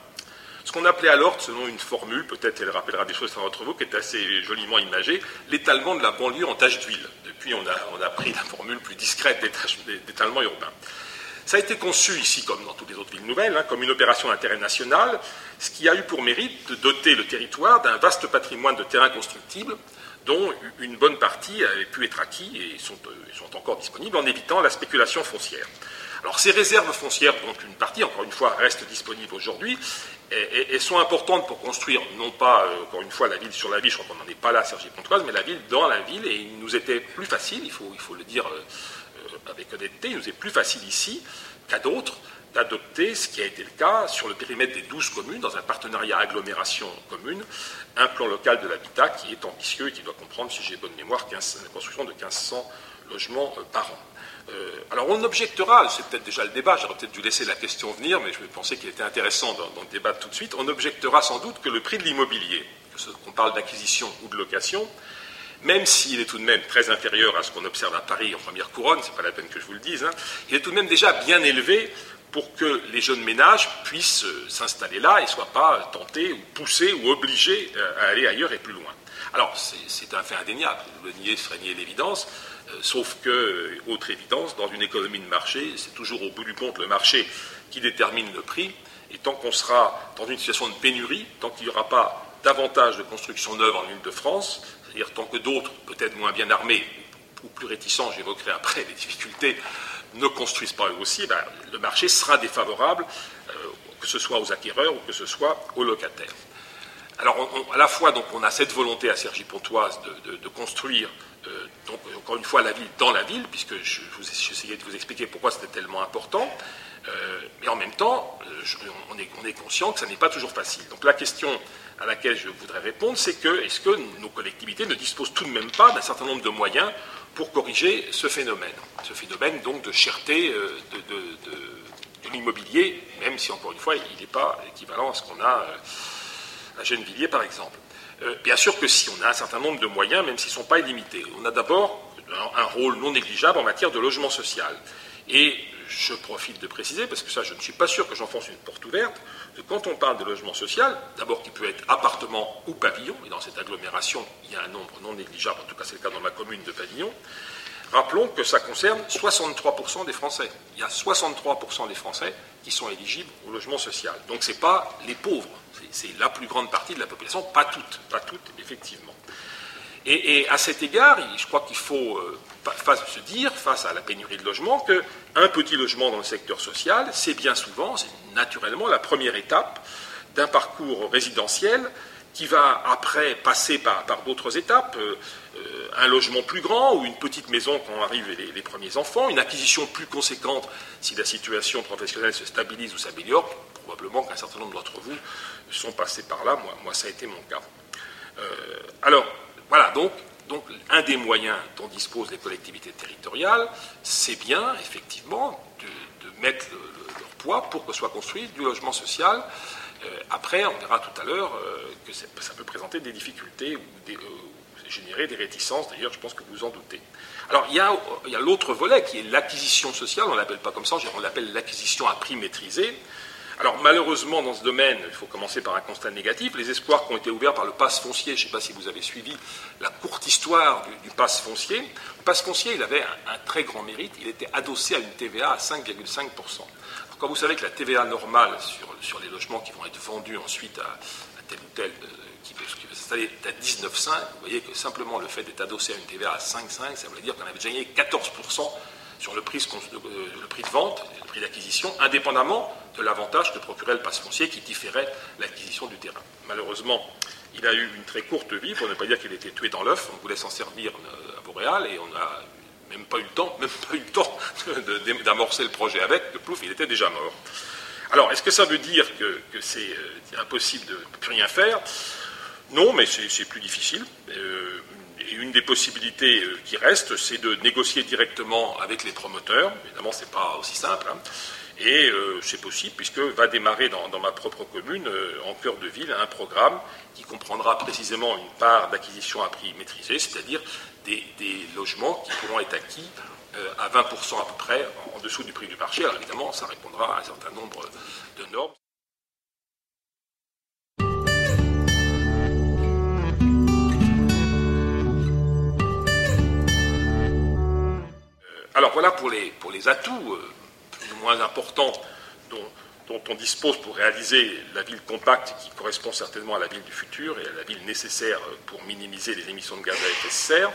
ce qu'on appelait alors, selon une formule, peut-être elle rappellera des choses à votre vous, qui est assez joliment imagée, l'étalement de la banlieue en tâche d'huile. Depuis, on a, on a, pris la formule plus discrète d'étalement urbain. Ça a été conçu ici, comme dans toutes les autres villes nouvelles, hein, comme une opération d'intérêt national, ce qui a eu pour mérite de doter le territoire d'un vaste patrimoine de terrains constructibles, dont une bonne partie avait pu être acquis et sont, euh, encore disponibles en évitant la spéculation foncière. Alors ces réserves foncières, dont une partie, encore une fois, reste disponible aujourd'hui, elles sont importantes pour construire, non pas, euh, encore une fois, la ville sur la ville, je crois qu'on n'en est pas là, Sergi Pontoise, mais la ville dans la ville, et il nous était plus facile, il faut, il faut le dire euh, avec honnêteté, il nous est plus facile ici qu'à d'autres d'adopter, ce qui a été le cas sur le périmètre des 12 communes, dans un partenariat agglomération commune, un plan local de l'habitat qui est ambitieux et qui doit comprendre, si j'ai bonne mémoire, la construction de 1500 logements par an. Euh, alors on objectera, c'est peut-être déjà le débat, j'aurais peut-être dû laisser la question venir, mais je pensais qu'il était intéressant d'en débattre tout de suite, on objectera sans doute que le prix de l'immobilier, qu'on parle d'acquisition ou de location, même s'il est tout de même très inférieur à ce qu'on observe à Paris en première couronne, c'est pas la peine que je vous le dise, hein, il est tout de même déjà bien élevé pour que les jeunes ménages puissent euh, s'installer là et ne soient pas tentés ou poussés ou obligés euh, à aller ailleurs et plus loin. Alors, c'est un fait indéniable, le nier serait nier l'évidence, euh, sauf que, autre évidence, dans une économie de marché, c'est toujours au bout du compte le marché qui détermine le prix. Et tant qu'on sera dans une situation de pénurie, tant qu'il n'y aura pas davantage de construction neuve en Ile-de-France, c'est-à-dire tant que d'autres, peut-être moins bien armés ou plus réticents, j'évoquerai après les difficultés, ne construisent pas eux aussi, ben, le marché sera défavorable, euh, que ce soit aux acquéreurs ou que ce soit aux locataires. Alors, à la fois, donc, on a cette volonté à Cergy-Pontoise de, construire euh, donc, encore une fois, la ville dans la ville, puisque je, j'essayais de vous expliquer pourquoi c'était tellement important. Euh, mais en même temps, euh, on, est, on, est, conscient que ça n'est pas toujours facile. Donc la question à laquelle je voudrais répondre, c'est que est-ce que nos collectivités ne disposent tout de même pas d'un certain nombre de moyens pour corriger ce phénomène? Ce phénomène donc de cherté de, de, l'immobilier, même si encore une fois, il n'est pas équivalent à ce qu'on a à Gennevilliers par exemple. Euh, bien sûr que si, on a un certain nombre de moyens, même s'ils ne sont pas illimités. On a d'abord un rôle non négligeable en matière de logement social. Et je profite de préciser, parce que ça, je ne suis pas sûr que j'enfonce une porte ouverte, que quand on parle de logement social, d'abord qui peut être appartement ou pavillon, et dans cette agglomération, il y a un nombre non négligeable, en tout cas c'est le cas dans ma commune de pavillon, rappelons que ça concerne 63% des Français. Il y a 63% des Français qui sont éligibles au logement social. Donc ce n'est pas les pauvres, c'est la plus grande partie de la population, pas toutes, pas toutes, effectivement. Et, à cet égard, je crois qu'il faut euh, se dire, face à la pénurie de logement, qu'un petit logement dans le secteur social, c'est bien souvent, c'est naturellement la première étape d'un parcours résidentiel qui va après passer par, d'autres étapes, euh, euh, un logement plus grand ou une petite maison quand arrivent les, premiers enfants, une acquisition plus conséquente si la situation professionnelle se stabilise ou s'améliore, probablement qu'un certain nombre d'entre vous sont passés par là, moi, moi ça a été mon cas. Euh, alors, voilà, donc, donc un des moyens dont disposent les collectivités territoriales, c'est bien, effectivement, de, mettre leur poids pour que soit construit du logement social euh, après, on verra tout à l'heure euh, que ça peut présenter des difficultés ou euh, générer des réticences, d'ailleurs je pense que vous en doutez. Alors il y a, l'autre volet qui est l'acquisition sociale, on ne l'appelle pas comme ça, on l'appelle l'acquisition à prix maîtrisé. Alors malheureusement dans ce domaine, il faut commencer par un constat négatif, les espoirs qui ont été ouverts par le pass foncier, je ne sais pas si vous avez suivi la courte histoire du, pass foncier, le pass foncier il avait un, très grand mérite, il était adossé à une TVA à 5,5%. Quand vous savez que la TVA normale sur, les logements qui vont être vendus ensuite à, tel ou tel euh, qui, veut, s'installer est à 19,5, vous voyez que simplement le fait d'être adossé à une TVA à 5,5, ça veut dire qu'on avait gagné 14% sur le prix, le prix de vente, le prix d'acquisition, indépendamment de l'avantage que procurait le passe foncier qui différait l'acquisition du terrain. Malheureusement, il a eu une très courte vie, pour ne pas dire qu'il était tué dans l'œuf. On voulait s'en servir à Boréal et on n'a même pas eu le temps, même pas eu le temps d'amorcer le projet avec. Le plouf, il était déjà mort. Alors, est-ce que ça veut dire que, c'est euh, impossible de plus rien faire? Non, mais c'est plus difficile. Euh, et une des possibilités euh, qui restent, c'est de négocier directement avec les promoteurs. Évidemment, ce n'est pas aussi simple. Hein. Et c'est possible, puisque va démarrer dans, ma propre commune, en cœur de ville, un programme qui comprendra précisément une part d'acquisition à prix maîtrisé, c'est-à-dire des, logements qui pourront être acquis à 20% à peu près en dessous du prix du marché. Alors évidemment, ça répondra à un certain nombre de normes. Alors voilà pour les, pour les atouts euh, moins importants dont, on dispose pour réaliser la ville compacte qui correspond certainement à la ville du futur et à la ville nécessaire pour minimiser les émissions de gaz à effet de serre.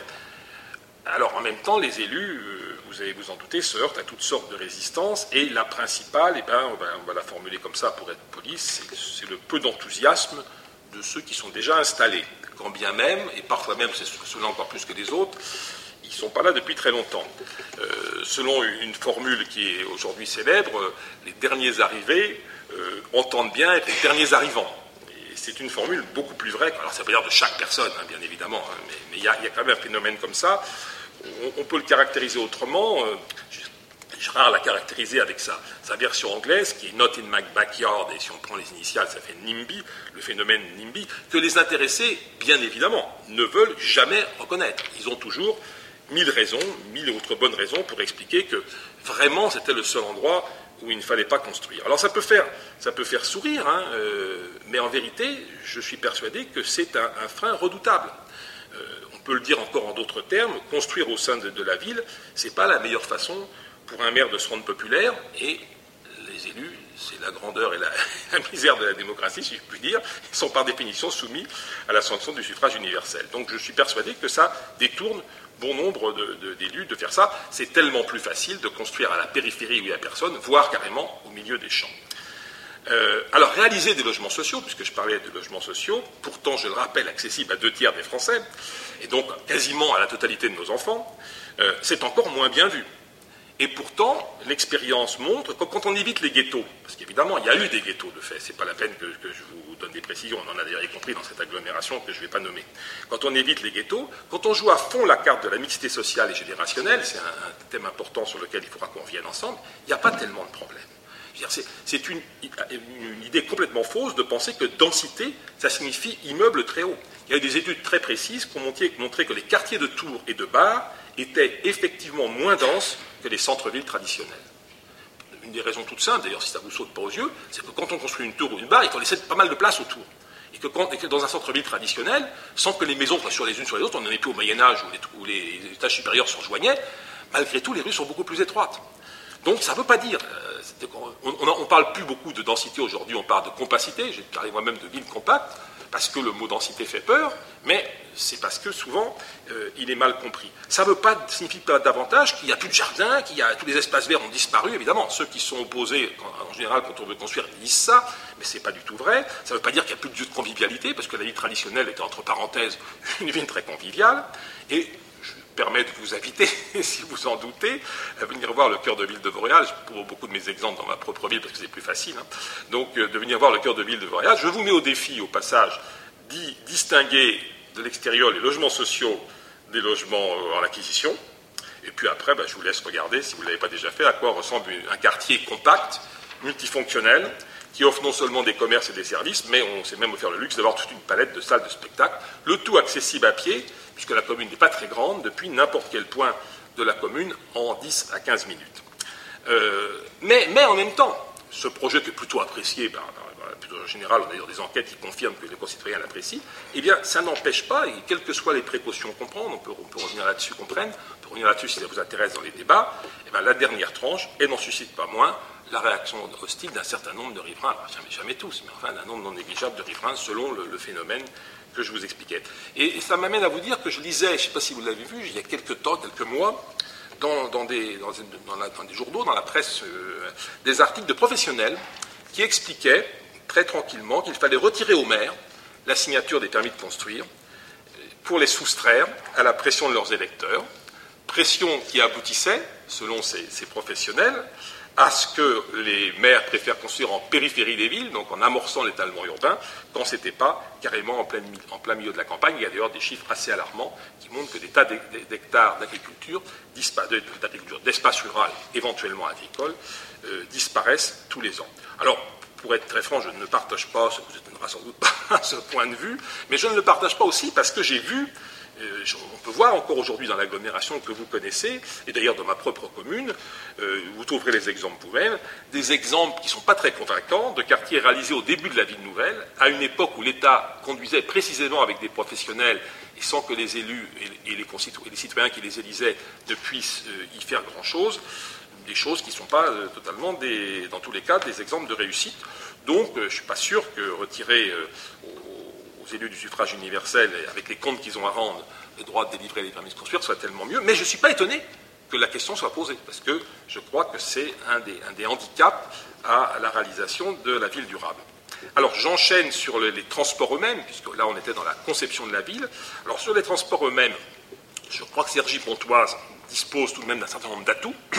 Alors en même temps, les élus, euh, vous allez vous en douter, se heurtent à toutes sortes de résistances et la principale, eh ben, on, va, la formuler comme ça pour être poli, c'est le peu d'enthousiasme de ceux qui sont déjà installés, quand bien même, et parfois même c'est cela encore plus que les autres, ils ne sont pas là depuis très longtemps. Euh, selon une formule qui est aujourd'hui célèbre, les derniers arrivés euh, entendent bien être les derniers arrivants. c'est une formule beaucoup plus vraie. Alors, ça veut dire de chaque personne, hein, bien évidemment, hein, mais il y, a quand même un phénomène comme ça. On, peut le caractériser autrement. Euh, Gérard l'a caractérisé avec sa, sa, version anglaise, qui est Not in my backyard, et si on prend les initiales, ça fait NIMBY, le phénomène NIMBY, que les intéressés, bien évidemment, ne veulent jamais reconnaître. Ils ont toujours mille raisons, mille autres bonnes raisons pour expliquer que vraiment c'était le seul endroit où il ne fallait pas construire. Alors ça peut faire, ça peut faire sourire, hein, euh, mais en vérité, je suis persuadé que c'est un, frein redoutable. Euh, on peut le dire encore en d'autres termes, construire au sein de, la ville, ce n'est pas la meilleure façon pour un maire de se rendre populaire, et les élus, c'est la grandeur et la, misère de la démocratie, si je puis dire, sont par définition soumis à la sanction du suffrage universel. Donc je suis persuadé que ça détourne bon nombre d'élus de, faire ça. C'est tellement plus facile de construire à la périphérie où il n'y a personne, voire carrément au milieu des champs. Euh, alors, réaliser des logements sociaux, puisque je parlais de logements sociaux, pourtant, je le rappelle, accessibles à deux tiers des Français, et donc quasiment à la totalité de nos enfants, euh, c'est encore moins bien vu. Et pourtant, l'expérience montre que quand on évite les ghettos, parce qu'évidemment, il y a eu des ghettos de fait, ce n'est pas la peine que, je vous donne des précisions, on en a d'ailleurs compris dans cette agglomération que je ne vais pas nommer. Quand on évite les ghettos, quand on joue à fond la carte de la mixité sociale et générationnelle, c'est un, thème important sur lequel il faudra qu'on revienne ensemble, il n'y a pas tellement de problèmes. C'est une, une, idée complètement fausse de penser que densité, ça signifie immeuble très haut. Il y a eu des études très précises qui ont montré que les quartiers de Tours et de Bar étaient effectivement moins denses que les centres-villes traditionnels. Une des raisons toutes simples, d'ailleurs, si ça vous saute pas aux yeux, c'est que quand on construit une tour ou une barre, il faut laisser pas mal de place autour. Et que, dans un centre-ville traditionnel, sans que les maisons soient sur les unes sur les autres, on n'en est plus au Moyen-Âge où, les, étages supérieurs se rejoignaient, malgré tout, les rues sont beaucoup plus étroites. Donc ça ne veut pas dire. Euh, on ne parle plus beaucoup de densité aujourd'hui, on parle de compacité. J'ai parlé moi-même de ville compacte parce que le mot densité fait peur, mais c'est parce que souvent euh, il est mal compris. Ça ne veut pas davantage qu'il n'y a plus de jardin, qu'il y a tous les espaces verts ont disparu. Évidemment, ceux qui sont opposés, en général, quand on veut construire, disent ça, mais ce n'est pas du tout vrai. Ça ne veut pas dire qu'il n'y a plus de lieu de convivialité, parce que la vie traditionnelle était entre parenthèses une vie très conviviale. Et permet de vous inviter, si vous en doutez, à venir voir le cœur de ville de Vauréal. Je beaucoup de mes exemples dans ma propre ville parce que c'est plus facile. Hein. Donc, euh, de venir voir le cœur de ville de Vauréal. Je vous mets au défi, au passage, d'y distinguer de l'extérieur les logements sociaux des logements euh, en acquisition. Et puis après, bah, je vous laisse regarder, si vous ne l'avez pas déjà fait, à quoi ressemble un quartier compact, multifonctionnel, qui offre non seulement des commerces et des services, mais on s'est même offert le luxe d'avoir toute une palette de salles de spectacle, le tout accessible à pied, puisque la commune n'est pas très grande, depuis n'importe quel point de la commune en 10 à 15 minutes. Euh, mais, en même temps, ce projet qui est plutôt apprécié par, en général, on a des enquêtes qui confirment que les concitoyens l'apprécient, eh bien, ça n'empêche pas, et quelles que soient les précautions qu'on prend, on peut, revenir là-dessus, qu'on prenne, revenir là-dessus si ça vous intéresse dans les débats, eh bien, la dernière tranche, elle n'en suscite pas moins, la réaction hostile d'un certain nombre de riverains, jamais, jamais tous, mais enfin d'un nombre non négligeable de riverains selon le, phénomène que je vous expliquais. Et, ça m'amène à vous dire que je lisais, je ne sais pas si vous l'avez vu, il y a quelques temps, quelques mois, dans, des, journaux, dans la presse, euh, des articles de professionnels qui expliquaient très tranquillement qu'il fallait retirer au maire la signature des permis de construire pour les soustraire à la pression de leurs électeurs, pression qui aboutissait, selon ces professionnels, à ce que les maires préfèrent construire en périphérie des villes, donc en amorçant l'étalement urbain, quand ce n'était pas carrément en plein, milieu de la campagne. Il y a d'ailleurs des chiffres assez alarmants qui montrent que des tas d'hectares d'agriculture, d'espace rural, éventuellement agricole, euh, disparaissent tous les ans. Alors, pour être très franc, je ne partage pas, vous n'êtes sans doute pas ce point de vue, mais je ne le partage pas aussi parce que j'ai vu euh, on peut voir encore aujourd'hui dans l'agglomération que vous connaissez, et d'ailleurs dans ma propre commune, euh, vous trouverez les exemples vous-même, des exemples qui ne sont pas très convaincants de quartiers réalisés au début de la ville nouvelle, à une époque où l'État conduisait précisément avec des professionnels et sans que les élus et les, citoyens qui les élisaient ne puissent euh, y faire grand-chose, des choses qui ne sont pas totalement, dans tous les cas, des exemples de réussite. Donc, je ne suis pas sûr que retirer élus du suffrage universel et avec les comptes qu'ils ont à rendre, le droit de délivrer les permis de construire soit tellement mieux. Mais je ne suis pas étonné que la question soit posée, parce que je crois que c'est un des, handicaps à la réalisation de la ville durable. Alors j'enchaîne sur les, transports eux-mêmes, puisque là on était dans la conception de la ville. Alors sur les transports eux-mêmes, je crois que Sergi Pontoise dispose tout de même d'un certain nombre d'atouts.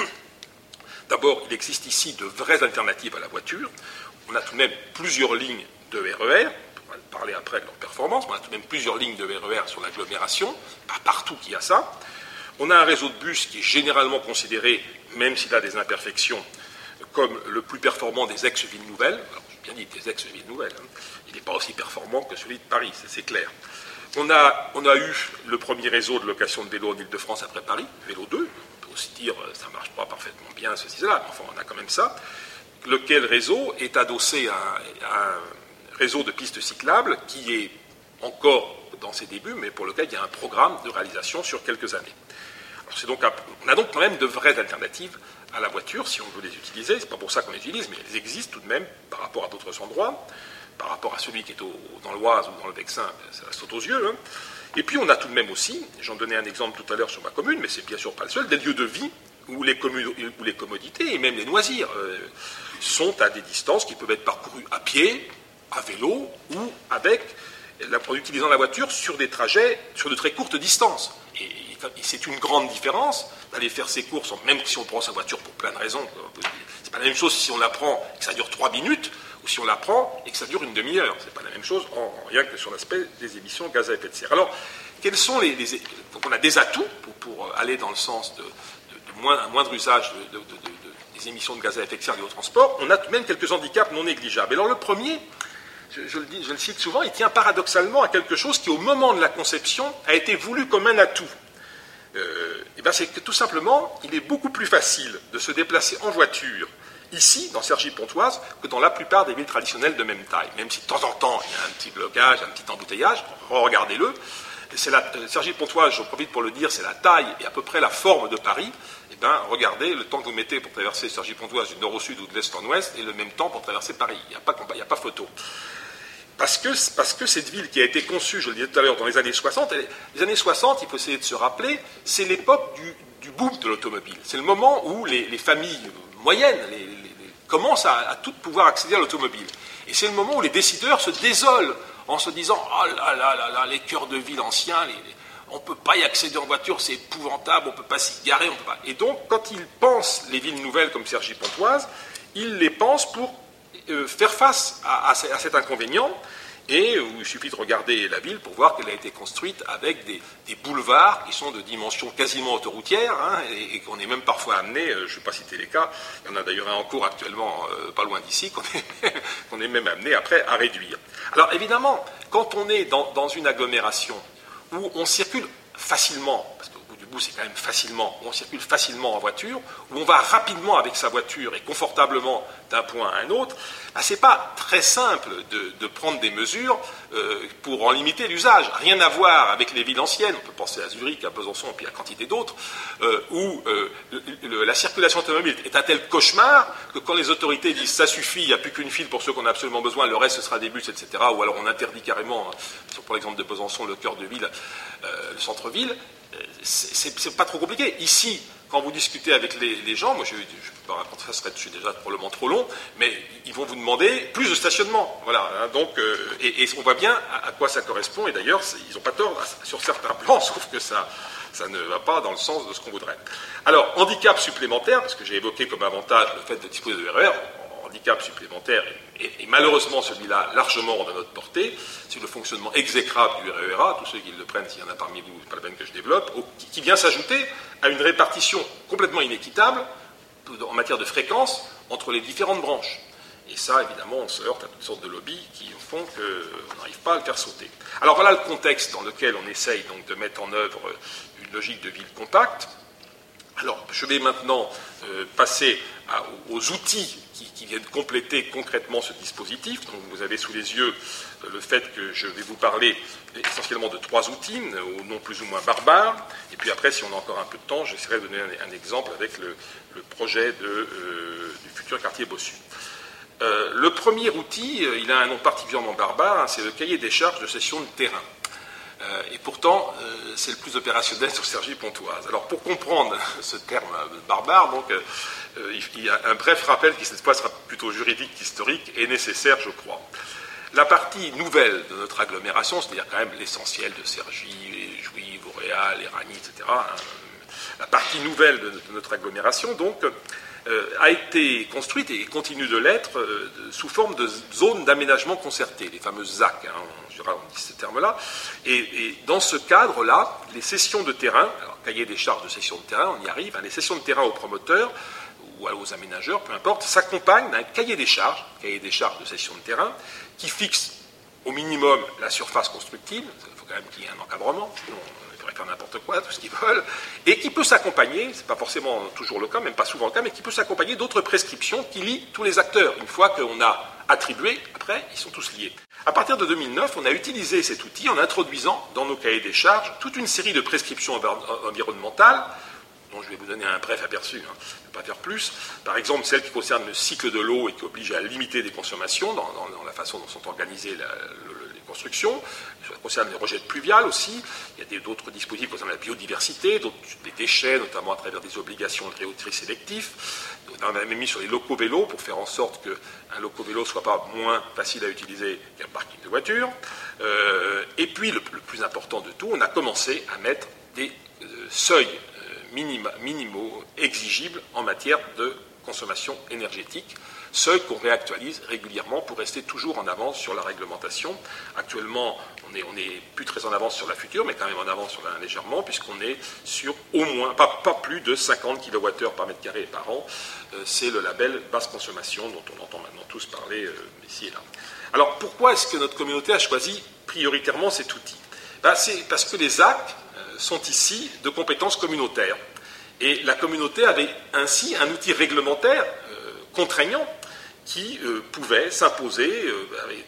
D'abord, il existe ici de vraies alternatives à la voiture. On a tout de même plusieurs lignes de RER, va parler après de leur performance, on a tout de même plusieurs lignes de RER sur l'agglomération, pas partout qu'il y a ça. On a un réseau de bus qui est généralement considéré, même s'il a des imperfections, comme le plus performant des ex-villes nouvelles. Alors, j'ai bien dit des ex-villes nouvelles. Hein. Il n'est pas aussi performant que celui de Paris, c'est clair. On a, on a, eu le premier réseau de location de vélos en Ile-de-France après Paris, Vélo 2. On peut aussi dire euh, ça ne marche pas parfaitement bien, ceci, cela, enfin, on a quand même ça. Lequel réseau est adossé à, à un réseau de pistes cyclables qui est encore dans ses débuts, mais pour lequel il y a un programme de réalisation sur quelques années. on a donc quand même de vraies alternatives à la voiture si on veut les utiliser. Ce n'est pas pour ça qu'on les utilise, mais elles existent tout de même par rapport à d'autres endroits. Par rapport à celui qui est dans l'Oise ou dans le Vexin, ben, ça saute aux yeux. Hein. Et puis on a tout de même aussi, j'en donnais un exemple tout à l'heure sur ma commune, mais c'est bien sûr pas le seul, des lieux de vie où les, où les commodités et même les loisirs euh, sont à des distances qui peuvent être parcourues à pied, à vélo ou avec, en utilisant la voiture sur des trajets sur de très courtes distances. Et, c'est une grande différence d'aller faire ses courses, même si on prend sa voiture pour plein de raisons. C'est pas la même chose si on la prend et que ça dure trois minutes, ou si on la prend et que ça dure une demi-heure. C'est pas la même chose, en, rien que sur l'aspect des émissions de gaz à effet de serre. Alors, quels sont les, donc on a des atouts pour, aller dans le sens de, un moindre usage des émissions de gaz à effet de serre liées au transport. On a tout de même quelques handicaps non négligeables. Alors le premier, je, le cite souvent, il tient paradoxalement à quelque chose qui, au moment de la conception, a été voulu comme un atout. Euh, et ben c'est que tout simplement, il est beaucoup plus facile de se déplacer en voiture ici, dans Cergy-Pontoise, que dans la plupart des villes traditionnelles de même taille. Même si de temps en temps, il y a un petit blocage, un petit embouteillage, regardez-le. Cergy-Pontoise, j'en profite pour le dire, c'est la taille et à peu près la forme de Paris. Et bien, regardez le temps que vous mettez pour traverser Cergy-Pontoise du nord au sud ou de l'est en ouest et le même temps pour traverser Paris. Il n'y a, a, pas photo. Parce que, parce que cette ville qui a été conçue, je le disais tout à l'heure, dans les années 60, les années 60, il faut essayer de se rappeler, c'est l'époque du, boom de l'automobile. C'est le moment où les, familles moyennes commencent à, à tout pouvoir accéder à l'automobile. Et c'est le moment où les décideurs se désolent en se disant Oh là là là là, les cœurs de ville anciens, on ne peut pas y accéder en voiture, c'est épouvantable, on ne peut pas s'y garer, on peut pas. Et donc, quand ils pensent les villes nouvelles comme Sergi Pontoise, ils les pensent pour euh, faire face à, cet inconvénient. Et il suffit de regarder la ville pour voir qu'elle a été construite avec des, boulevards qui sont de dimension quasiment autoroutière, hein, et, qu'on est même parfois amené, euh, je ne vais pas citer les cas, il y en a d'ailleurs un en cours actuellement euh, pas loin d'ici, qu'on est, même amené après à réduire. Alors évidemment, quand on est dans une agglomération où on circule facilement, bout c'est quand même facilement, où on circule facilement en voiture, où on va rapidement avec sa voiture et confortablement d'un point à un autre, bah, ce n'est pas très simple de, prendre des mesures euh, pour en limiter l'usage. Rien à voir avec les villes anciennes, on peut penser à Zurich, à Besançon, et puis à quantité d'autres, euh, où euh, la circulation automobile est un tel cauchemar que quand les autorités disent ça suffit, il n'y a plus qu'une file pour ceux qu'on a absolument besoin, le reste ce sera des bus, etc., ou alors on interdit carrément, hein, pour l'exemple de Besançon, le cœur de ville, le centre-ville, c'est pas trop compliqué. Ici, quand vous discutez avec les, gens, moi je ne peux pas raconter ça, serait déjà probablement trop long, mais ils vont vous demander plus de stationnement. Voilà, hein, donc, euh, et, on voit bien à, quoi ça correspond, et d'ailleurs, ils n'ont pas tort sur certains plans, sauf que ça, ça ne va pas dans le sens de ce qu'on voudrait. Alors, handicap supplémentaire, parce que j'ai évoqué comme avantage le fait de disposer de RER, handicap supplémentaire, et, malheureusement celui-là largement de notre portée, c'est le fonctionnement exécrable du RERA, tous ceux qui le prennent, s'il y en a parmi vous, pas la peine que je développe, qui, vient s'ajouter à une répartition complètement inéquitable en matière de fréquence entre les différentes branches. Et ça, évidemment, on se heurte à toutes sortes de lobbies qui font qu'on n'arrive pas à le faire sauter. Alors voilà le contexte dans lequel on essaye donc de mettre en œuvre une logique de ville compacte. Alors, je vais maintenant euh, passer aux outils qui, viennent compléter concrètement ce dispositif. Donc, vous avez sous les yeux euh, le fait que je vais vous parler essentiellement de trois outils, au nom plus ou moins barbares. Et puis après, si on a encore un peu de temps, j'essaierai de donner un, exemple avec le, projet euh, du futur quartier Bossu. le premier outil, il a un nom particulièrement barbare, hein, c'est le cahier des charges de session de terrain. Euh, et pourtant, euh, c'est le plus opérationnel sur Sergi Pontoise. Alors, pour comprendre ce terme euh, barbare, donc, il y a un bref rappel qui cette fois sera plutôt juridique qu'historique est nécessaire, je crois. La partie nouvelle de notre agglomération, c'est-à-dire quand même l'essentiel de Sergi, les Jouy, Vauréal, les etc., hein, la partie nouvelle de notre agglomération, donc, a été construite et continue de l'être sous forme de zones d'aménagement concerté, les fameuses ZAC. Hein, dit ce terme-là. Et, dans ce cadre-là, les sessions de terrain, alors cahier des charges de sessions de terrain, on y arrive, hein, les sessions de terrain aux promoteurs ou aux aménageurs, peu importe, s'accompagnent d'un cahier des charges, cahier des charges de session de terrain, qui fixe au minimum la surface constructive, il faut quand même qu'il y ait un encadrement, sinon on pourrait faire n'importe quoi, tout ce qu'ils veulent, et qui peut s'accompagner, c'est pas forcément toujours le cas, même pas souvent le cas, mais qui peut s'accompagner d'autres prescriptions qui lient tous les acteurs. Une fois qu'on a attribué, après, ils sont tous liés. À partir de 2009, on a utilisé cet outil en introduisant dans nos cahiers des charges toute une série de prescriptions environnementales, dont je vais vous donner un bref aperçu, hein, je ne vais pas faire plus. Par exemple, celle qui concerne le cycle de l'eau et qui oblige à limiter des consommations dans, la façon dont sont organisées les constructions. Ça concerne les rejets pluviales aussi. Il y a d'autres dispositifs concernant la biodiversité, des déchets, notamment à travers des obligations de réauterie sélectif. On a même mis sur les locaux vélos pour faire en sorte qu'un loco vélo ne soit pas moins facile à utiliser qu'un parking de voiture. Euh, et puis, le, plus important de tout, on a commencé à mettre des euh, seuils euh, minimaux exigibles en matière de consommation énergétique seuil qu'on réactualise régulièrement pour rester toujours en avance sur la réglementation. Actuellement, on n'est plus très en avance sur la future, mais quand même en avance sur la légèrement, puisqu'on est sur au moins, pas, pas plus de 50 kWh par mètre carré par an. Euh, c'est le label basse consommation dont on entend maintenant tous parler euh, ici et là. Alors pourquoi est-ce que notre communauté a choisi prioritairement cet outil? Ben, C'est parce que les actes euh, sont ici de compétences communautaires. Et la communauté avait ainsi un outil réglementaire contraignant qui euh, pouvaient s'imposer, euh, avec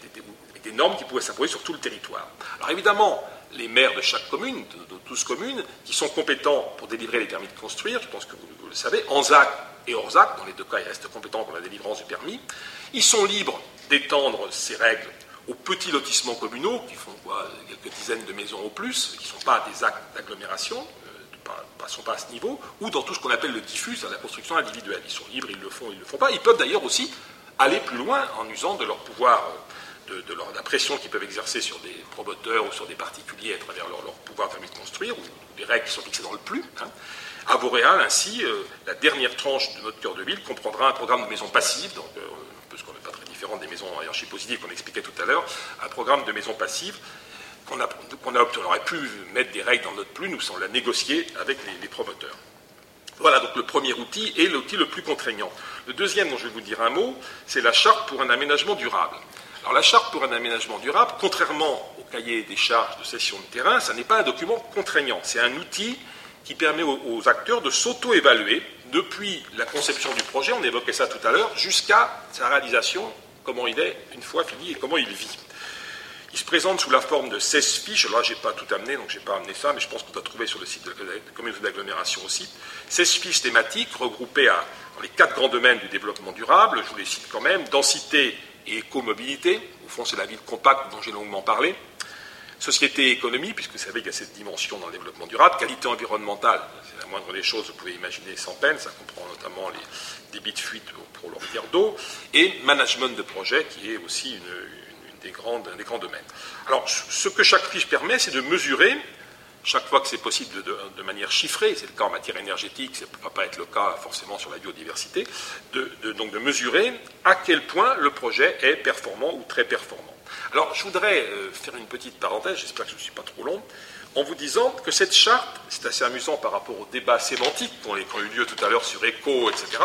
des, normes qui pouvaient s'imposer sur tout le territoire. Alors évidemment, les maires de chaque commune, de, de communes, qui sont compétents pour délivrer les permis de construire, je pense que vous, le savez, en ZAC et hors ZAC, dans les deux cas, ils restent compétents pour la délivrance du permis, ils sont libres d'étendre ces règles aux petits lotissements communaux, qui font quoi, quelques dizaines de maisons au plus, qui ne sont pas des actes d'agglomération, ne sont pas à ce niveau, ou dans tout ce qu'on appelle le diffus, la construction individuelle. Ils sont libres, ils le font, ils ne le font pas. Ils peuvent d'ailleurs aussi aller plus loin en usant de leur pouvoir, euh, de, la pression qu'ils peuvent exercer sur des promoteurs ou sur des particuliers à travers leur, pouvoir permis de construire, ou, des règles qui sont fixées dans le plus. Hein. À Vauréal, ainsi, euh, la dernière tranche de notre cœur de ville comprendra un programme de maisons passives, donc euh, un peu qu'on n'est pas très différent des maisons hiérarchie positive qu'on expliquait tout à l'heure, un programme de maisons passives qu'on a, aurait pu mettre des règles dans notre plus, nous on l'a négocié avec les promoteurs. Voilà donc le premier outil et l'outil le plus contraignant. Le deuxième dont je vais vous dire un mot, c'est la charte pour un aménagement durable. Alors la charte pour un aménagement durable, contrairement au cahier des charges de cession de terrain, ce n'est pas un document contraignant, c'est un outil qui permet aux, acteurs de s'auto-évaluer depuis la conception du projet, on évoquait ça tout à l'heure, jusqu'à sa réalisation, comment il est une fois fini et comment il vit. Il se présente sous la forme de 16 fiches. Là, je n'ai pas tout amené, donc je n'ai pas amené ça, mais je pense qu'on doit trouver sur le site de la communauté d'agglomération aussi. 16 fiches thématiques regroupées dans les quatre grands domaines du développement durable. Je vous les cite quand même. Densité et écomobilité. Au fond, c'est la ville compacte dont j'ai longuement parlé. société et économie, puisque vous savez qu'il y a cette dimension dans le développement durable, qualité environnementale, c'est la moindre des choses, vous pouvez imaginer sans peine, ça comprend notamment les débits de fuite pour le rivière d'eau, et management de projet, qui est aussi une, des grands domaines. Alors, ce que chaque fiche permet, c'est de mesurer chaque fois que c'est possible de, manière chiffrée, c'est le cas en matière énergétique, ça ne va pas être le cas forcément sur la biodiversité, donc de mesurer à quel point le projet est performant ou très performant. Alors je voudrais euh, faire une petite parenthèse, j'espère que je ne suis pas trop long, en vous disant que cette charte, c'est assez amusant par rapport au débat sémantique qui ont eu lieu tout à l'heure sur éco, etc.,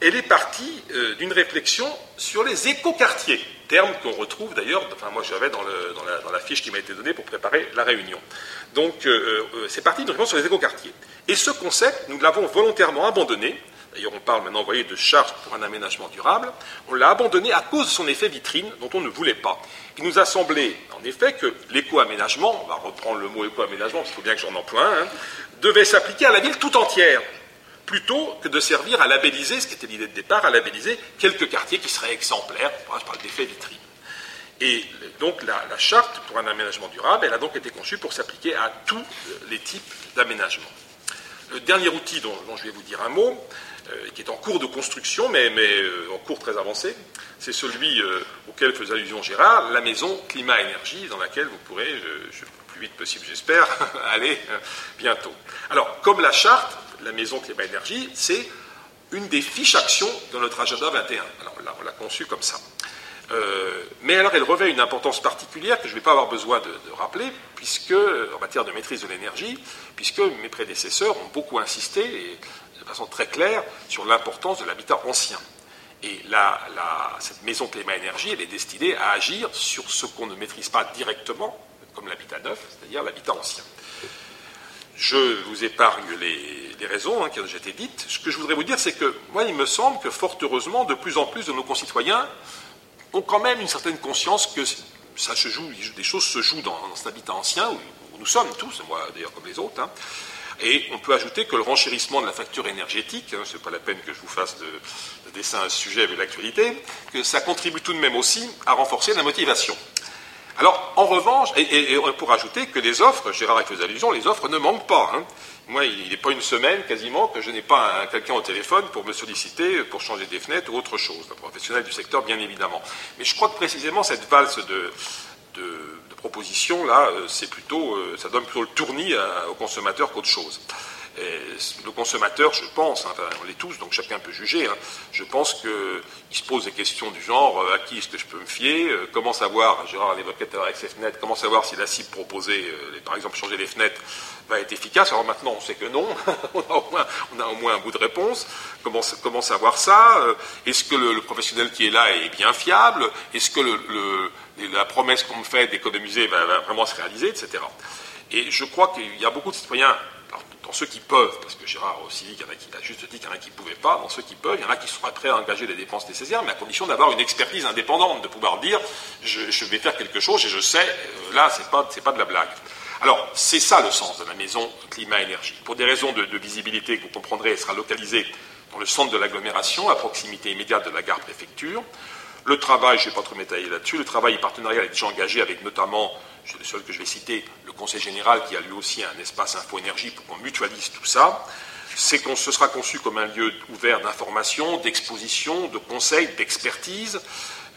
elle est partie euh, d'une réflexion sur les écoquartiers, terme qu'on retrouve d'ailleurs, enfin moi j'avais dans, la, fiche qui m'a été donnée pour préparer la réunion. Donc euh, euh, c'est parti d'une sur les écoquartiers. Et ce concept, nous l'avons volontairement abandonné, d'ailleurs on parle maintenant, vous voyez, de charte pour un aménagement durable, on l'a abandonné à cause de son effet vitrine dont on ne voulait pas. Il nous a semblé, en effet, que l'éco-aménagement, on va reprendre le mot éco-aménagement, parce qu'il faut bien que j'en emploie un, hein, devait s'appliquer à la ville tout entière plutôt que de servir à labelliser, ce qui était l'idée de départ, à labelliser quelques quartiers qui seraient exemplaires, je parle d'effet vitrine. Et donc la, charte pour un aménagement durable, elle a donc été conçue pour s'appliquer à tous les types d'aménagement. Le dernier outil dont, je vais vous dire un mot, euh, qui est en cours de construction, mais, euh, en cours très avancé, c'est celui euh, auquel faisait allusion Gérard, la maison climat-énergie, dans laquelle vous pourrez, le plus vite possible j'espère, aller bientôt. Alors, comme la charte, la maison climat énergie, c'est une des fiches actions de notre agenda 21. Alors là, on l'a conçue comme ça. Euh, mais alors, elle revêt une importance particulière que je ne vais pas avoir besoin de, rappeler, puisque, en matière de maîtrise de l'énergie, puisque mes prédécesseurs ont beaucoup insisté, et de façon très claire, sur l'importance de l'habitat ancien. Et là, cette maison climat-énergie, elle est destinée à agir sur ce qu'on ne maîtrise pas directement, comme l'habitat neuf, c'est-à-dire l'habitat ancien. Je vous épargne les, raisons hein, qui ont déjà été dites. Ce que je voudrais vous dire, c'est que moi, il me semble que fort heureusement, de plus en plus de nos concitoyens ont quand même une certaine conscience que ça se joue, des choses se jouent dans, cet habitat ancien, où, nous sommes tous, moi d'ailleurs comme les autres. Hein. Et on peut ajouter que le renchérissement de la facture énergétique, hein, ce n'est pas la peine que je vous fasse de, de dessin à ce sujet avec l'actualité, que ça contribue tout de même aussi à renforcer la motivation. Alors, en revanche, et, pour ajouter que les offres, Gérard y faisait allusion, les offres ne manquent pas. Hein. Moi, il n'est pas une semaine quasiment que je n'ai pas quelqu'un au téléphone pour me solliciter, pour changer des fenêtres ou autre chose. Un professionnel du secteur, bien évidemment. Mais je crois que précisément cette valse de, propositions, là, euh, c'est plutôt, euh, ça donne plutôt le tournis au consommateur qu'autre chose le consommateur, je pense, hein, on l'est tous, donc chacun peut juger, hein, je pense qu'il se pose des questions du genre euh, à qui est-ce que je peux me fier euh, Comment savoir, Gérard l'évoquait avec ses fenêtres, comment savoir si la cible proposée, euh, par exemple changer les fenêtres, va être efficace? Alors maintenant, on sait que non, on, a au moins, un bout de réponse. Comment, savoir ça Est-ce que le, professionnel qui est là est bien fiable Est-ce que la promesse qu'on me fait d'économiser va vraiment se réaliser, etc. Et je crois qu'il y a beaucoup de citoyens dans ceux qui peuvent, parce que Gérard aussi dit qu'il y en a qui, a juste dit qu'il y en a qui ne pouvaient pas, dans ceux qui peuvent, il y en a qui seraient prêts à engager les dépenses nécessaires, mais à condition d'avoir une expertise indépendante, de pouvoir dire je, vais faire quelque chose et je sais, euh, là, ce n'est pas, pas de la blague. Alors, c'est ça le sens de la maison climat-énergie. Pour des raisons de, visibilité que vous comprendrez, elle sera localisée dans le centre de l'agglomération, à proximité immédiate de la gare préfecture. Le travail, je ne vais pas trop m'étaler là-dessus, le travail partenarial est déjà engagé avec notamment c'est le seul que je vais citer, le Conseil général qui a lui aussi un espace info-énergie pour qu'on mutualise tout ça. C'est qu'on se sera conçu comme un lieu ouvert d'information, d'exposition, de conseil, d'expertise.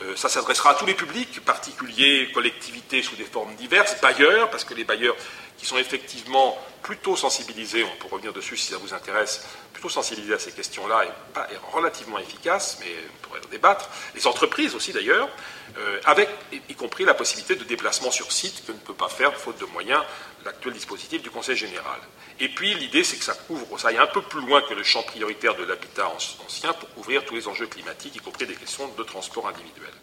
Euh, ça s'adressera à tous les publics, particuliers, collectivités sous des formes diverses, bailleurs, parce que les bailleurs qui sont effectivement plutôt sensibilisés, on peut revenir dessus si ça vous intéresse, plutôt sensibilisés à ces questions-là et, relativement efficaces, mais on pourrait en débattre. Les entreprises aussi d'ailleurs, euh, avec y compris la possibilité de déplacement sur site que ne peut pas faire, faute de moyens, l'actuel dispositif du Conseil général. Et puis l'idée, c'est que ça couvre, ça aille un peu plus loin que le champ prioritaire de l'habitat ancien pour couvrir tous les enjeux climatiques, y compris des questions de transport individuel.